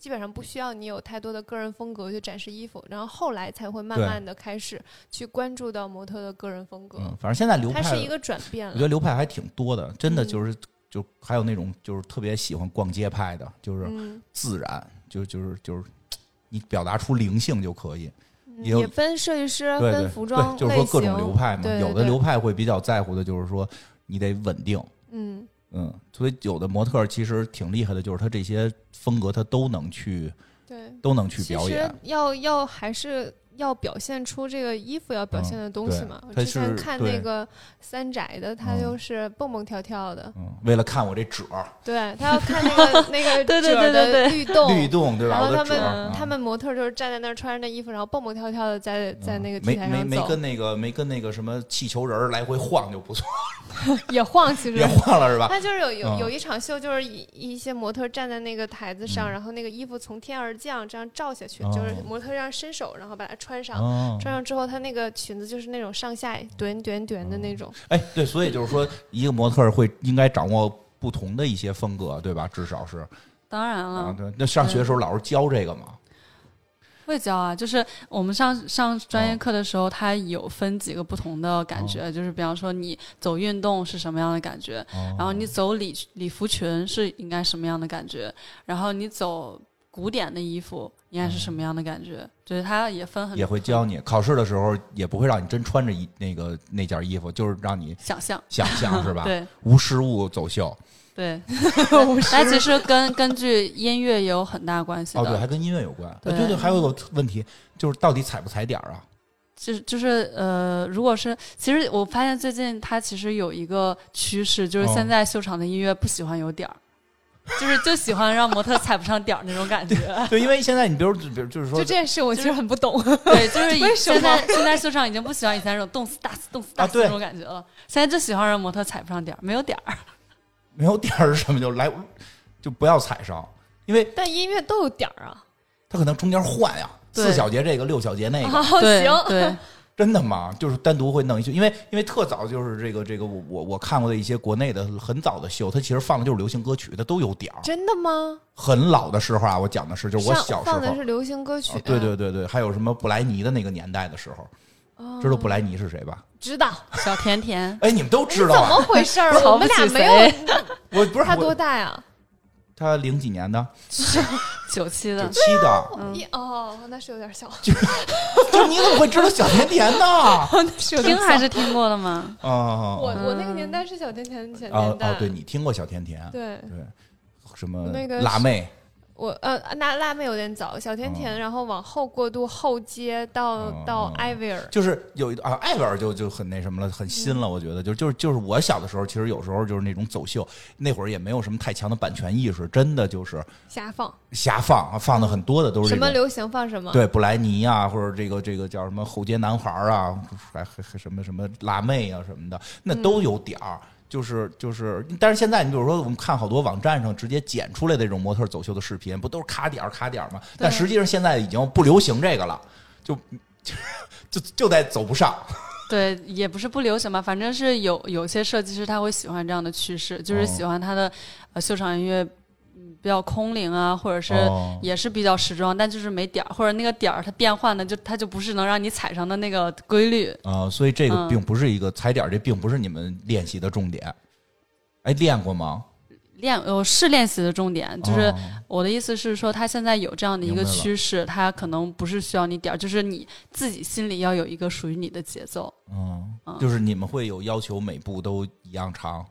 基本上不需要你有太多的个人风格去展示衣服，然后后来才会慢慢的开始去关注到模特的个人风格，嗯，反正现在流派它是一个转变了。我觉得流派还挺多的，真的嗯就是、就还有那种就是特别喜欢逛街派的，就是嗯，自然，就就是就是你表达出灵性就可以。也也分设计师、对对分服装对，就是说各种流派嘛，有的流派会比较在乎的就是说你得稳定。嗯，嗯，所以有的模特其实挺厉害的，就是他这些风格他都能去对，都能去表演。要要还是要表现出这个衣服要表现的东西对嘛。我它之前看那个三宅的，他嗯就是蹦蹦跳跳的，嗯，为了看我这褶儿对他要看那个那个 对对褶对对对的律动。律动，对吧？然后他们啊他们模特就是站在那儿穿着那衣服，然后蹦蹦跳跳的在在那个没台上走，没没跟那个没跟那个什么气球人来回晃就不错，也晃，其实也晃了是吧？他就是有有嗯有一场秀，就是一一些模特站在那个台子上，嗯然后那个衣服从天而降，这样照下去，哦就是模特这样伸手，然后把它穿上。哦，穿上之后，她那个裙子就是那种上下短短短的那种。哎，对，所以就是说，一个模特会应该掌握不同的一些风格，对吧？至少是当然啊，了，对。那上学的时候老师教这个吗？会教啊。就是我们上上专业哦课的时候，它有分几个不同的感觉，就是比方说你走运动是什么样的感觉，哦然后你走礼礼服裙是应该什么样的感觉，然后你走古典的衣服应该是什么样的感觉，就是它也分很也会教你，考试的时候也不会让你真穿着一那个那件衣服，就是让你想象。想象是吧？对无实物走秀。对，那其实跟根据音乐也有很大关系。哦，对，还跟音乐有关。对呃对对，还有个问题就是到底踩不踩点儿啊？就是就是呃，如果是其实我发现最近它其实有一个趋势，就是哦现在秀场的音乐不喜欢有点儿，就是就喜欢让模特踩不上点儿那种感觉。对，因为现在你比如比如就是说就这件事，我其实很不懂。对，就是 现在现在秀场已经不喜欢以前那种动次打次动次打次那种感觉了，现在就喜欢让模特踩不上点儿，没有点儿。没有点儿是什么就来就不要踩上，因为但音乐都有点儿啊。他可能中间换呀，对四小节这个，六小节那个。行，对，真的吗？就是单独会弄一秀，因为因为特早就是这个这个我我我看过的一些国内的很早的秀，它其实放的就是流行歌曲，它都有点儿。真的吗？很老的时候啊，我讲的是就是我小时候，放的是流行歌曲啊，对对对对，还有什么布莱尼的那个年代的时候，哦知道布莱尼是谁吧？知道小甜甜，哎，你们都知道啊？怎么回事儿？我们俩没有。我不是他多大呀？他零几年的，九七的，九七的，嗯。哦，那是有点小，就你怎么会知道小甜甜呢？听还是听过的吗？啊我我那个年代是小甜甜的前啊年代，啊！对你听过小甜甜？对。对，什么那个辣妹我呃那辣妹有点早，小甜甜，然后往后过渡后街到哦到哦艾薇儿，就是有一啊，艾薇儿就就很那什么了，很新了。我觉得就就是就是我小的时候，其实有时候就是那种走秀，那会儿也没有什么太强的版权意识，真的就是瞎放，瞎放，啊放的很多的都是。什么流行放什么，对布莱尼啊，或者这个这个叫什么后街男孩啊，还还还什么什么辣妹啊什么的，那都有点儿。就是就是，但是现在你比如说，我们看好多网站上直接剪出来的这种模特走秀的视频，不都是卡点儿卡点儿吗？但实际上现在已经不流行这个了，就就就在走不上。对，也不是不流行吧，反正是有有些设计师他会喜欢这样的趋势，就是哦喜欢他的呃秀场音乐。嗯，比较空灵啊，或者是哦也是比较时装，但就是没点儿，或者那个点儿它变换的就它就不是能让你踩上的那个规律。啊、所以这个嗯并不是一个踩点儿，这并不是你们练习的重点。哎，练过吗？练呃是练习的重点，就是哦我的意思是说，它现在有这样的一个白了趋势，它可能不是需要你点儿，就是你自己心里要有一个属于你的节奏。嗯，嗯就是你们会有要求，每步都一样长，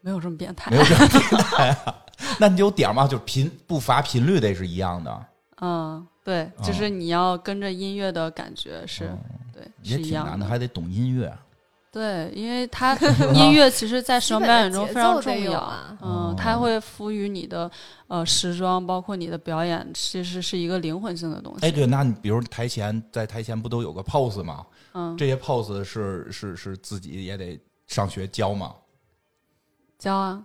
没有这么变态没，有这么变态啊？那你有点儿吗？就是频步伐频率得是一样的，嗯，对，就是你要跟着音乐的感觉是，对，是一样挺难的，还得懂音乐。对，因为它 音乐其实，在时装表演中非常重要。啊嗯哦，它会赋予你的呃时装，包括你的表演，其实是一个灵魂性的东西。哎，对，那你比如台前在台前不都有个 pose 吗？嗯，这些 pose 是是是自己也得上学教吗？教啊，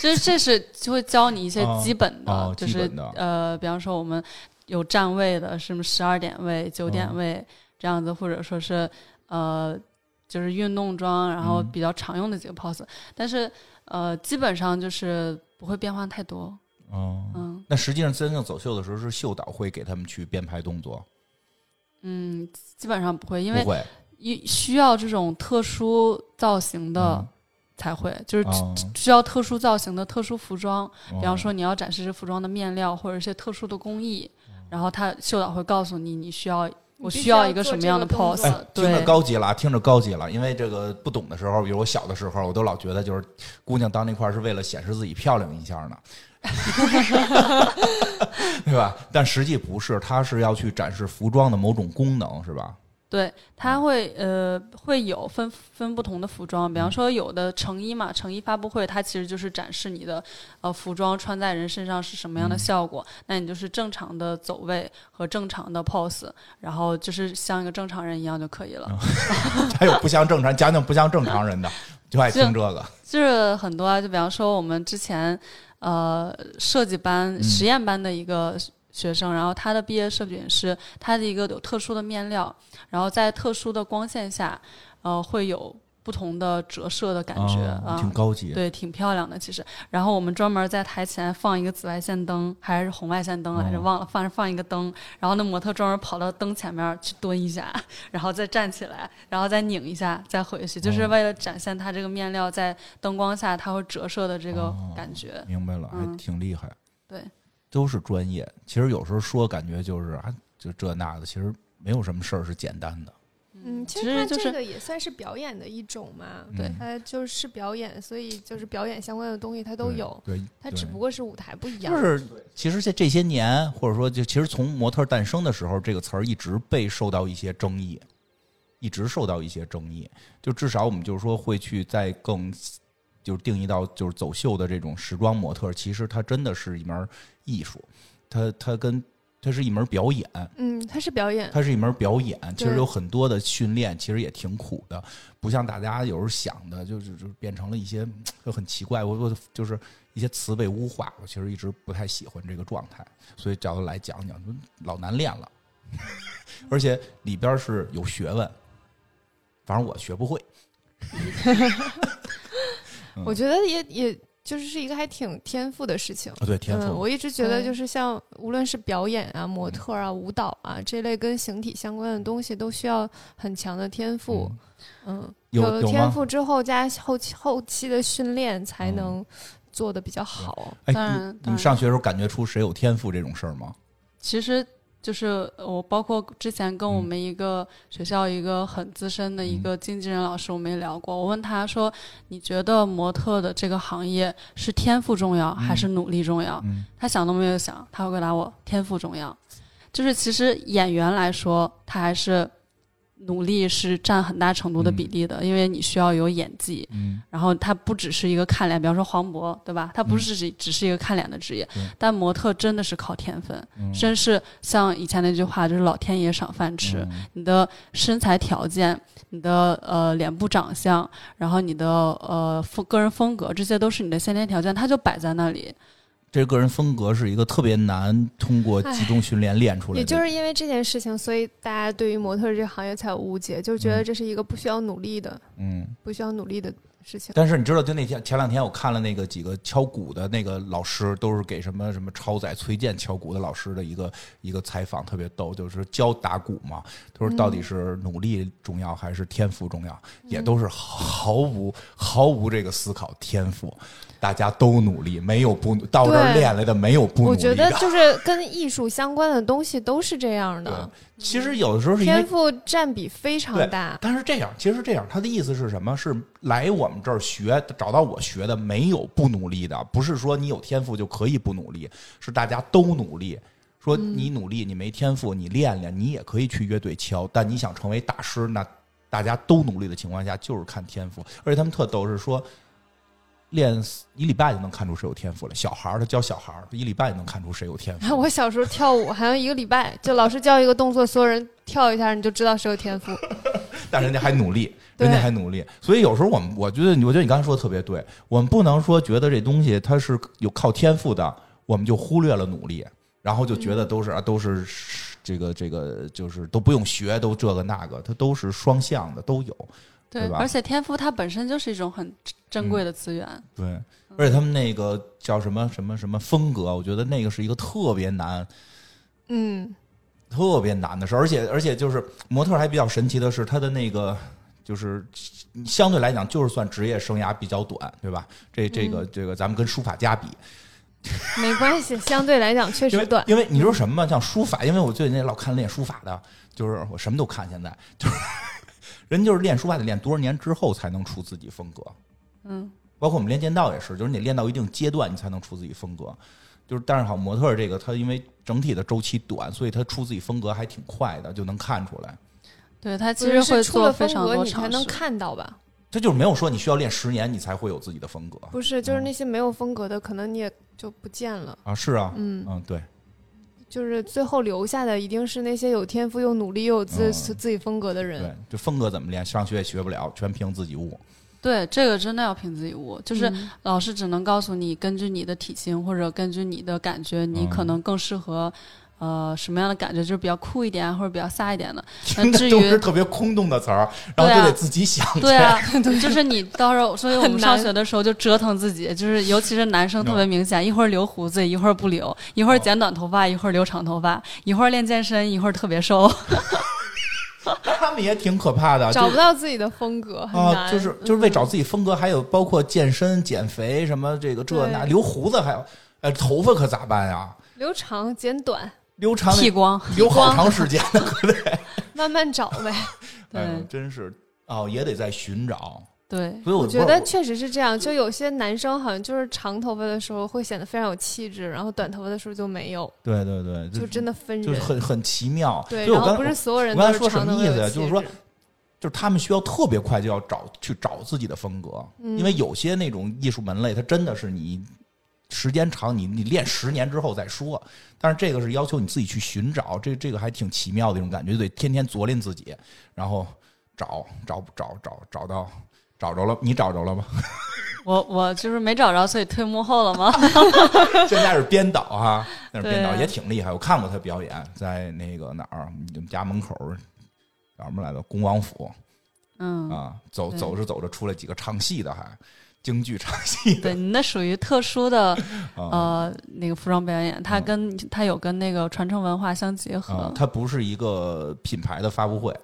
这这是就会教你一些哦基本的，哦就是呃，比方说我们有站位的，什么十二点位、九点哦位、这样子，或者说是呃，就是运动装，然后嗯。比较常用的几个 pose，、但是呃，基本上就是不会变化太多。哦，嗯。那实际上真正走秀的时候，是秀导会给他们去编排动作，嗯，基本上不会，因为一需要这种特殊造型的嗯才会，就是哦需要特殊造型的特殊服装。比方哦说你要展示这服装的面料或者一些特殊的工艺，哦然后他秀导会告诉你你需要我需要一个什么样的 pose，哎，听着，高级了啊，听着高级了。因为这个不懂的时候，比如我小的时候，我都老觉得就是姑娘到那块儿是为了显示自己漂亮一下呢，对吧？但实际不是，她是要去展示服装的某种功能，是吧？对，它会呃会有分分不同的服装，嗯比方说有的成衣嘛，成衣发布会它其实就是展示你的呃服装穿在人身上是什么样的嗯。效果，那你就是正常的走位和正常的 pose，然后就是像一个正常人一样就可以了。还有不像正常，讲讲不像正常人的，就爱听这个。就是很多啊，就比方说我们之前呃设计班、嗯。实验班的一个学生，然后他的毕业设计是他的一个有特殊的面料，然后在特殊的光线下，呃会有不同的折射的感觉、哦啊，挺高级。对，挺漂亮的其实。然后我们专门在台前放一个紫外线灯，还是红外线灯来着，哦忘了放放一个灯。然后那模特专门跑到灯前面去蹲一下，然后再站起来，然后再拧一下，再回去，就是哦为了展现它这个面料在灯光下它会折射的这个哦感觉。明白了，还嗯挺厉害。对，都是专业。其实有时候说感觉就是啊，就这那的，其实没有什么事儿是简单的。嗯，其其实它实就是这个也算是表演的一种嘛。对它就是表演，所以就是表演相关的东西它都有，对，它对只不过是舞台不一样。就是其实这这些年，或者说就其实从模特诞生的时候，这个词儿一直被受到一些争议，一直受到一些争议。就至少我们就是说会去在更就是定义到就是走秀的这种时装模特，其实它真的是一门艺术，它它跟它是一门表演。嗯，它是表演，它是一门表演，其实有很多的训练，其实也挺苦的，不像大家有时候想的，就是就变成了一些就很奇怪。我我就是一些词被污化，我其实一直不太喜欢这个状态，所以找他来讲讲，说老难练了，而且里边是有学问，反正我学不会。嗯我觉得也也就是是一个还挺天赋的事情。啊，对天嗯，赋，我一直觉得就是像无论是表演啊、模特啊、舞蹈啊这类跟形体相关的东西，都需要很强的天赋。嗯，有了天赋之后加后期后期的训练，才嗯能做的比较好。哎，你上学的时候感觉出谁有天赋这种事儿吗？其实就是我包括之前跟我嗯们一个学校一个很资深的一个经纪人老师，我们也聊过。我问他说：“你觉得模特的这个行业是天赋重要还是努力重要？”嗯他想都没有想，他会回答我：天赋重要。就是其实演员来说，他还是努力是占很大程度的比例的，因为你需要有演技。嗯然后他不只是一个看脸，比方说黄渤，对吧？他不是只只是一个看脸的职业，但模特真的是靠天分，嗯真是像以前那句话，就是老天爷赏饭吃。嗯你的身材条件、你的呃脸部长相，然后你的呃风个人风格，这些都是你的先天条件，它就摆在那里。这个人风格是一个特别难通过集中训练练出来的。也就是因为这件事情，所以大家对于模特这个行业才有误解，就觉得这是一个不需要努力的、嗯，不需要努力的事情。但是你知道，就那天前两天我看了那个几个敲鼓的那个老师，都是给什么什么超载崔健敲鼓的老师的一个一个采访，特别逗，就是教打鼓嘛，他说到底是努力重要还是天赋重要？也都是毫无毫无这个思考天赋。大家都努力，没有不到这儿练来的，没有不努力的。我觉得就是跟艺术相关的东西都是这样的，其实有的时候是天赋占比非常大。但是这样，其实这样，他的意思是什么？是来我们这儿学，找到我学的，没有不努力的，不是说你有天赋就可以不努力，是大家都努力。说你努力，你没天赋，你练练，你也可以去乐队敲。但你想成为大师，那大家都努力的情况下，就是看天赋。而且他们特逗，是说练一礼拜就能看出谁有天赋了。小孩儿他教小孩儿，一礼拜就能看出谁有天赋。我小时候跳舞，好像一个礼拜，就老师教一个动作，所有人跳一下，你就知道谁有天赋。但人家还努力，人家还努力，所以有时候我们，我觉得，我觉得你刚才说的特别对，我们不能说觉得这东西它是有靠天赋的，我们就忽略了努力，然后就觉得都是啊，都是这个这个，就是都不用学，都这个那个，它都是双向的，都有，对吧而且天赋它本身就是一种很珍贵的资源。对，而且他们那个叫什么什么什么风格，我觉得那个是一个特别难。嗯，特别难的事，而且而且就是模特还比较神奇的是，他的那个就是相对来讲，就是算职业生涯比较短，对吧？这这个这个，咱们跟书法家比，没关系，相对来讲确实短。因为你说什么，像书法，因为我最近老看练书法的，就是我什么都看，现在就是人就是练书法得练多少年之后才能出自己风格，嗯，包括我们练剑道也是，就是你得练到一定阶段，你才能出自己风格。就是，但是好模特这个，他因为整体的周期短，所以他出自己风格还挺快的，就能看出来。对，他其实会出了做非常风格，多尝试。你才能看到吧？他就是没有说你需要练十年你才会有自己的风格不是，就是那些没有风格的，可能你也就不见了。啊，是啊，嗯，嗯，对，就是最后留下的一定是那些有天赋又努力又有自、嗯自己风格的人。对，就风格怎么练，上学也学不了，全凭自己悟。对，这个真的要凭自己悟，就是嗯老师只能告诉你，根据你的体型或者根据你的感觉，你可嗯能更适合。呃，什么样的感觉就是比较酷一点啊，或者比较飒一点的。那至于都是特别空洞的词儿，然后就得自己想去。对啊，就是你到时候，所以我们上学的时候就折腾自己，就是尤其是男生特别明显，一会儿留胡子，一会儿不留，一会儿剪短头发，一会儿留长头发，一会儿练健身，一会儿特别瘦。他们也挺可怕的，找不到自己的风格，啊，就是就是为嗯找自己风格，还有包括健身、减肥什么这个这那，留胡子还有，呃，头发可咋办呀？留长剪短，留长剃光，留好长时间呢，可得。慢慢找呗。对哎，真是哦，也得在寻找。对，所以我我觉得确实是这样，就有些男生好像就是长头发的时候会显得非常有气质，然后短头发的时候就没有，对对对，就真的分就是人。很很奇妙。对，所以我刚然后不是所有人我刚才说都是长头什么意思就是说就是他们需要特别快就要找去找自己的风格，嗯因为有些那种艺术门类，它真的是你时间长，你你练十年之后再说。但是这个是要求你自己去寻找，这这个还挺奇妙的一种感觉，就得天天琢练自己，然后找找找找找到找着了，你找着了吗？我我就是没找着，所以退幕后了吗？现在是编导哈，那是编导也挺厉害，我看过他表演，在那个哪儿，我们家门口叫什么来着？恭王府嗯，啊，走走着走着出来几个唱戏的，还京剧唱戏对，你那属于特殊的 啊。呃那个服装表演，它跟它有跟那个传承文化相结合。啊，它不是一个品牌的发布会，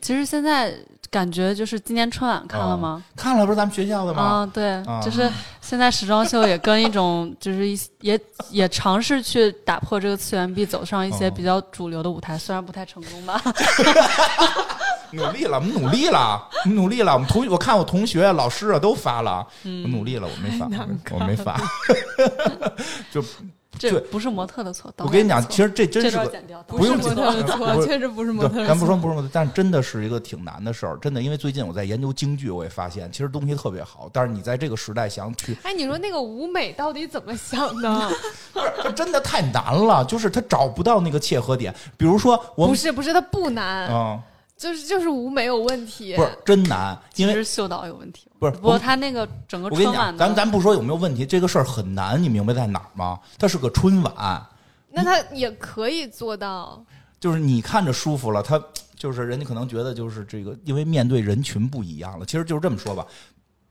其实现在感觉就是今年春晚看了吗？看了不是咱们学校的吗？啊，对，啊就是现在时装秀也跟一种就是一也也尝试去打破这个次元壁，走上一些哦比较主流的舞台，虽然不太成功吧。努力了，我们努力了，我们努力了。我们同我看我同学、老师啊都发了，嗯我努力了，我没发，我没发。就这不是模特的错，导我跟你讲，其实这真是不用模特的错，确实不是模特咱不说。不是模特，但是真的是一个挺难的事儿，真的，因为最近我在研究京剧，我也发现其实东西特别好，但是你在这个时代想去，哎，你说那个舞美到底怎么想的？不是，它真的太难了，就是他找不到那个切合点。比如说我们，不是不是，它不难，嗯，就是就是舞美有问题，不是真难，因为是秀导有问题。不是不过他那个整个我跟你讲，春晚，咱咱不说有没有问题，这个事儿很难，你明白在哪儿吗？它是个春晚，那他也可以做到。就是你看着舒服了，他就是人家可能觉得就是这个，因为面对人群不一样了。其实就是这么说吧，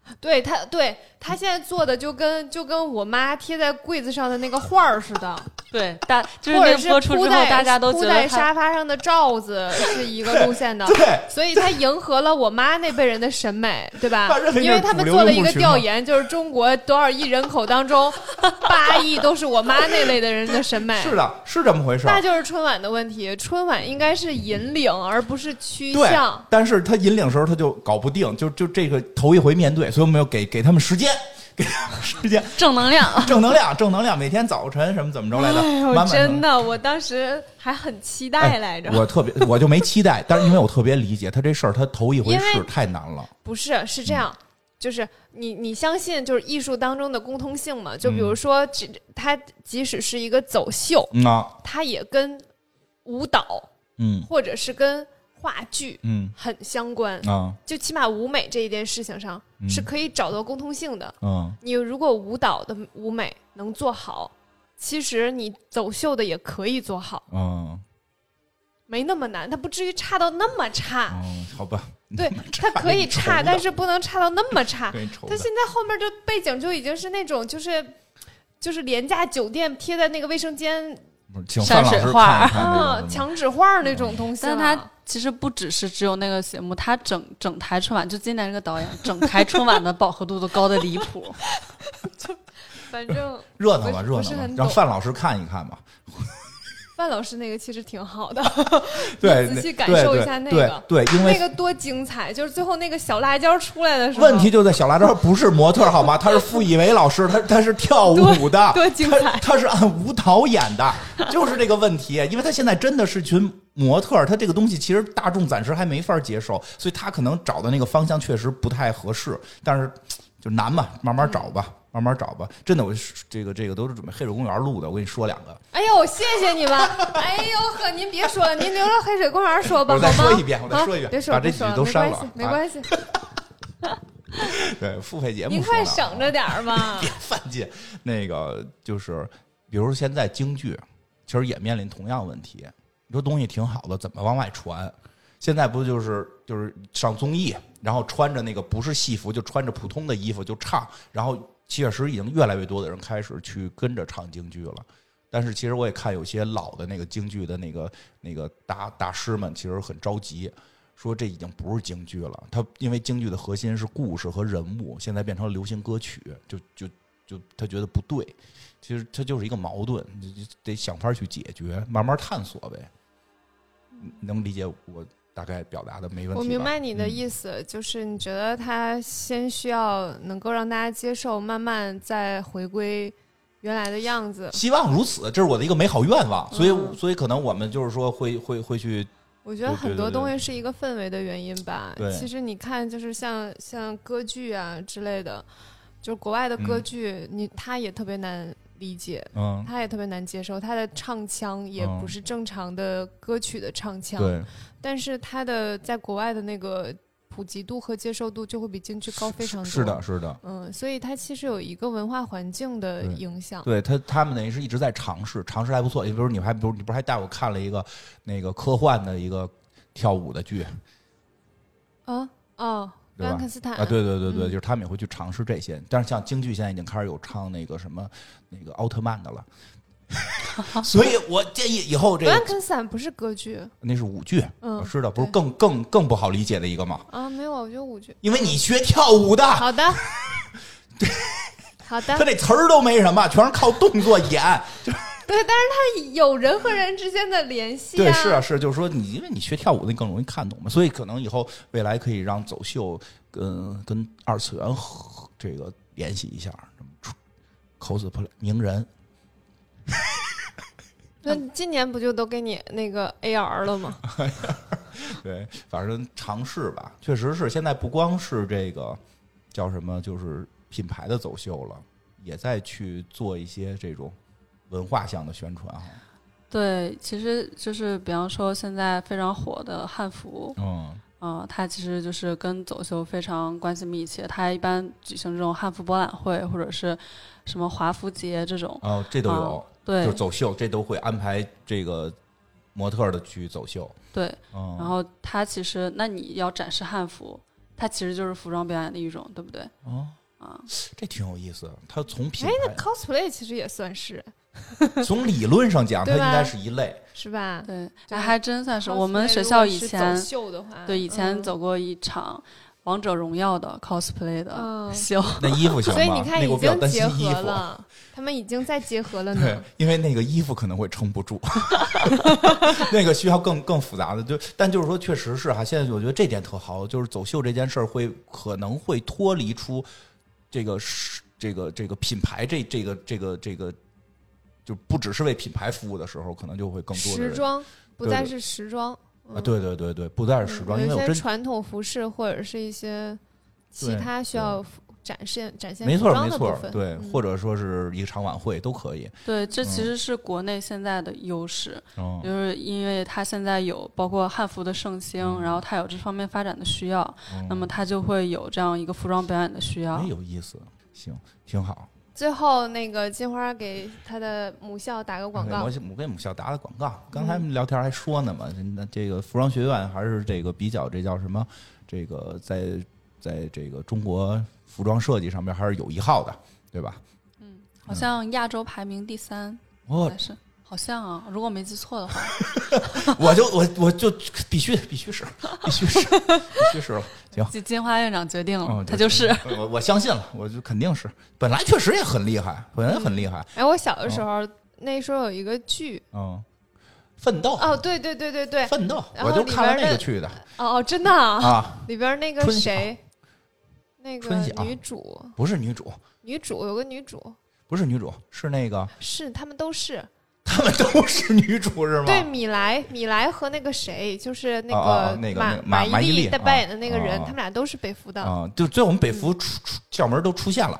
对他，对他现在做的就跟就跟我妈贴在柜子上的那个画儿似的，对大就是或者是那个播出之后，铺在大家都觉铺在得沙发上的罩子是一个路线的。对，所以他迎合了我妈那辈人的审美，对吧？因为他们做了一个调研，就是中国多少亿人口当中，八亿都是我妈那类的人的审美。是的，是这么回事。那就是春晚的问题，春晚应该是引领，而不是趋向。，但是他引领时候他就搞不定，就就这个头一回面对，所以我们要给给他们时间，给他们时间，正能量。正能量，正能量，每天早晨什么怎么着来的，哎呦，满满真的，我当时还很期待来着。我特别，我就没期待，但是因为我特别理解他这事儿，他头一回试太难了。不是，是这样，就是你你相信就是艺术当中的共通性嘛？就比嗯如说，只它即使是一个走秀，嗯啊，它也跟舞蹈嗯或者是跟话剧嗯很相关。啊就起码舞美这一件事情上嗯是可以找到共通性的。嗯你如果舞蹈的舞美能做好，其实你走秀的也可以做好，嗯没那么难，它不至于差到那么差。嗯，好吧，对，它可以差，但是不能差到那么差。它现在后面就背景就已经是那种就是就是廉价酒店贴在那个卫生间山水画看一看这啊墙纸画那种东西了。但他其实不只是只有那个节目，他整整台春晚，就今年这个导演，整台春晚的饱和度都高的离谱。反正 热闹吧，热闹让范老师看一看吧。范老师那个其实挺好的，对，仔细感受一下那对个对，对因为那个多精彩！就是最后那个小辣椒出来的时候，问题就在小辣椒不是模特好吗？他是傅艺伟老师，他他是跳舞的，多精彩他他是按舞蹈演的，就是这个问题。因为他现在真的是群模特，他这个东西其实大众暂时还没法接受，所以他可能找的那个方向确实不太合适，但是就难嘛，慢慢找吧。慢慢找吧，真的，我这个这个都是准备黑水公园录的。我跟你说两个，哎呦，谢谢你们！哎呦呵，您别说了，您留着黑水公园说吧，我再说一遍我再啊说一遍别说，把这几句都删了没啊关系，没关系，对付费节目您快省着点儿吧 别。犯贱。那个就是，比如说现在京剧，其实也面临同样问题。你说东西挺好的，怎么往外传？现在不就是就是上综艺，然后穿着那个不是戏服，就穿着普通的衣服就唱，然后确实已经越来越多的人开始去跟着唱京剧了。但是其实我也看有些老的那个京剧的那个那个大大师们，其实很着急，说这已经不是京剧了。他因为京剧的核心是故事和人物，现在变成流行歌曲，就就就他觉得不对。其实它就是一个矛盾，得想法去解决，慢慢探索呗。你能理解我大概表达的没问题？我明白你的嗯意思，就是你觉得他先需要能够让大家接受，慢慢再回归原来的样子。希望如此，这是我的一个美好愿望。所以，嗯所以可能我们就是说会会会去我觉得很多东西是一个氛围的原因吧。对其实你看，就是像像歌剧啊之类的，就是国外的歌嗯剧，你他也特别难理解，嗯，他也特别难接受，他的唱腔也嗯不是正常的歌曲的唱腔。对，但是他的在国外的那个普及度和接受度就会比京剧高非常多。是的，，是的。嗯，所以它其实有一个文化环境的影响。对他，他们等于是一直在尝试，尝试还不错。比如你还，比如你不是还带我看了一个那个科幻的一个跳舞的剧啊哦，对吧兰斯坦啊？对对对对，嗯就是他们也会去尝试这些。但是像京剧现在已经开始有唱那个什么那个奥特曼的了，所以我建议以后这兰个克斯坦不是歌剧，那是舞剧，嗯我知道，不是更更更不好理解的一个吗？啊，没有，我觉得舞剧。因为你学跳舞的，好的，好的，他这词儿都没什么，全是靠动作演。对，但是它有人和人之间的联系、对，是啊，是，就是说你因为你学跳舞的，你更容易看懂嘛，所以可能以后未来可以让走秀跟跟二次元合这个联系一下，cosplay 名人，那今年不就都给你那个 AR 了吗？对，反正尝试吧，确实是现在不光是这个叫什么，就是品牌的走秀了，也在去做一些这种文化向的宣传哈。对，其实就是比方说现在非常火的汉服，嗯嗯、它其实就是跟走秀非常关系密切。它一般举行这种汉服博览会或者是什么华服节这种，哦，这都有，对就是走秀，这都会安排这个模特儿的去走秀。对。嗯，然后它其实，那你要展示汉服，它其实就是服装表演的一种，对不对？哦，啊，这挺有意思的。它从品哎，那 cosplay 其实也算是 从理论上讲，它应该是一类。是吧？对，对那还真算是。我们学校以前秀的话，对以前嗯走过一场王者荣耀的 cosplay 的嗯秀，那衣服行吗？所以你看已那个我比较经担心衣结合。了，他们已经在结合了对。，因为那个衣服可能会撑不住，那个需要更更复杂的。就但就是说，确实是哈。现在我觉得这点特好，就是走秀这件事儿会可能会脱离出这个是这个这个品牌这这个这个这个，就不只是为品牌服务的时时候，可能就会更多时装不再是时装，啊，对对对对，不再是时装，嗯有一些因为我真传统服饰或者是一些其他需要展现展现没服错没错装的部分，，对，嗯或者说是一场晚会都可以。对，这其嗯实是国内现在的优势，嗯就是因为它现在有包括汉服的盛行，嗯然后它有这方面发展的需要，嗯那么它就会有这样一个服装表演的需要哎。有意思，行，挺好。最后，那个金花给他的母校打个广告我。我给母校打个广告。刚才聊天还说呢嘛，那这个服装学院还是这个比较这叫什么？这个在在这个中国服装设计上面还是有一号的，对吧？嗯好像亚洲排名第三，哦还是好像啊，如果没记错的话，我就我我就必须必须是必须是必须是了。行，金金花院长决定了，嗯，他就是。我我相信了，我就肯定是。本来确实也很厉害，本来很厉害，哎，我小的时候，那时候有一个剧，嗯，奋斗哦，对对对对对，奋斗，我就看那个去的哦哦，真的啊，啊，里边那个谁，那个女主，不是女主，女主有个女主，不是女主，是那个是他们都是他们都是女主是吗？对米莱，米莱和那个谁，就是那个那个马伊琍伊琍的扮演的那个人，啊他们俩都是北服的。啊、就最后我们北服出出校门都出现了，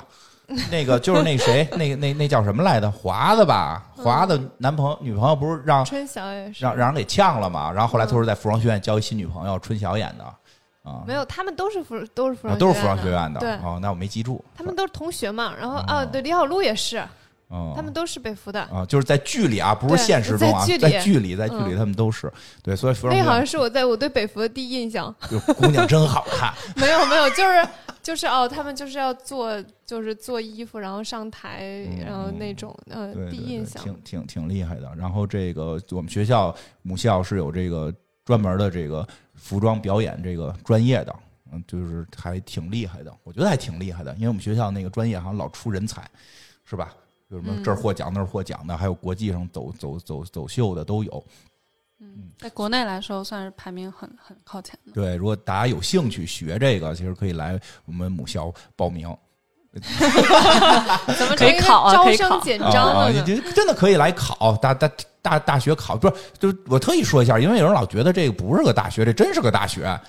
那个就是那谁，那个那那叫什么来的？华子吧，华子男朋友女朋友不是让春晓也是，让让人给呛了嘛？然后后来他说在服装学院交一新女朋友，春晓演的啊，没有，他们都是服都是服装啊都是服装学院的。对，哦，那我没记住。他们都是同学嘛。然后哦啊，对，李小璐也是，哦，他们都是北服的。啊，就是在剧里啊，不是现实中啊，在剧里在剧里，他们都是对，所以服装那好像是我在我对北服的第一印象。就姑娘真好看。没有没有，就是就是哦，他们就是要做就是做衣服，然后上台，嗯然后那种呃第一印象。挺挺挺厉害的。然后这个我们学校母校是有这个专门的这个服装表演这个专业的，嗯，就是还挺厉害的，我觉得还挺厉害的，因为我们学校那个专业好像老出人才，是吧？有什么嗯这儿获奖那儿获奖的，还有国际上走走走走秀的都有。嗯，在国内来说算是排名很很靠前的。对，如果大家有兴趣学这个，其实可以来我们母校报名。怎么可以考啊招可以考生简啊啊，章了呢？这真的可以来考大大大大学考，不是？就是我特意说一下，因为有人老觉得这个不是个大学，这真是个大学，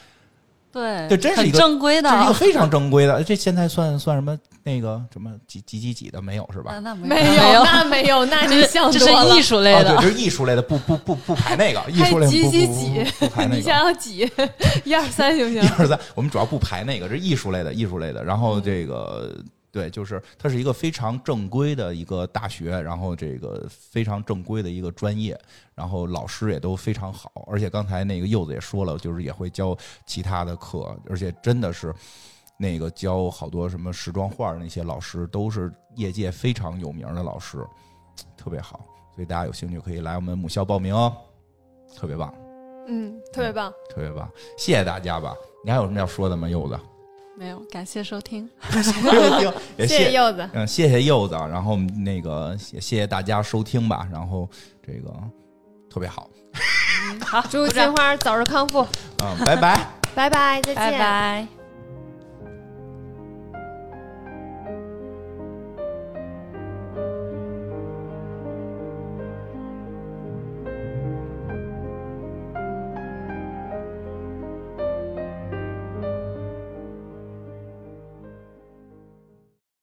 对，这真是一个正规的这是一个非常正规的。这现在算算什么？那个什么几几几几的没有是吧？那那没有有，那没有，那你想这。是艺术类哦，的对，，这是艺术类的，不不不不排那个艺术类几不不几几不不排那你个。想要几，一二三行不行 一？二三，我们主要不排那个，这是艺术类的，艺术类的。然后这个、对，就是它是一个非常正规的一个大学，然后这个非常正规的一个专业，然后老师也都非常好，而且刚才那个柚子也说了，就是也会教其他的课，而且真的是。那个教好多什么时装画的那些老师，都是业界非常有名的老师，特别好。所以大家有兴趣可以来我们母校报名哦，特别棒。嗯，特别棒。特别棒，谢谢大家吧。你还有什么要说的吗，柚子？没有，感谢收听。也谢谢柚子，嗯，谢谢柚子，然后那个也谢谢大家收听吧，然后这个特别好，好，祝金花早日康复，嗯，拜拜。拜拜，再见。拜拜。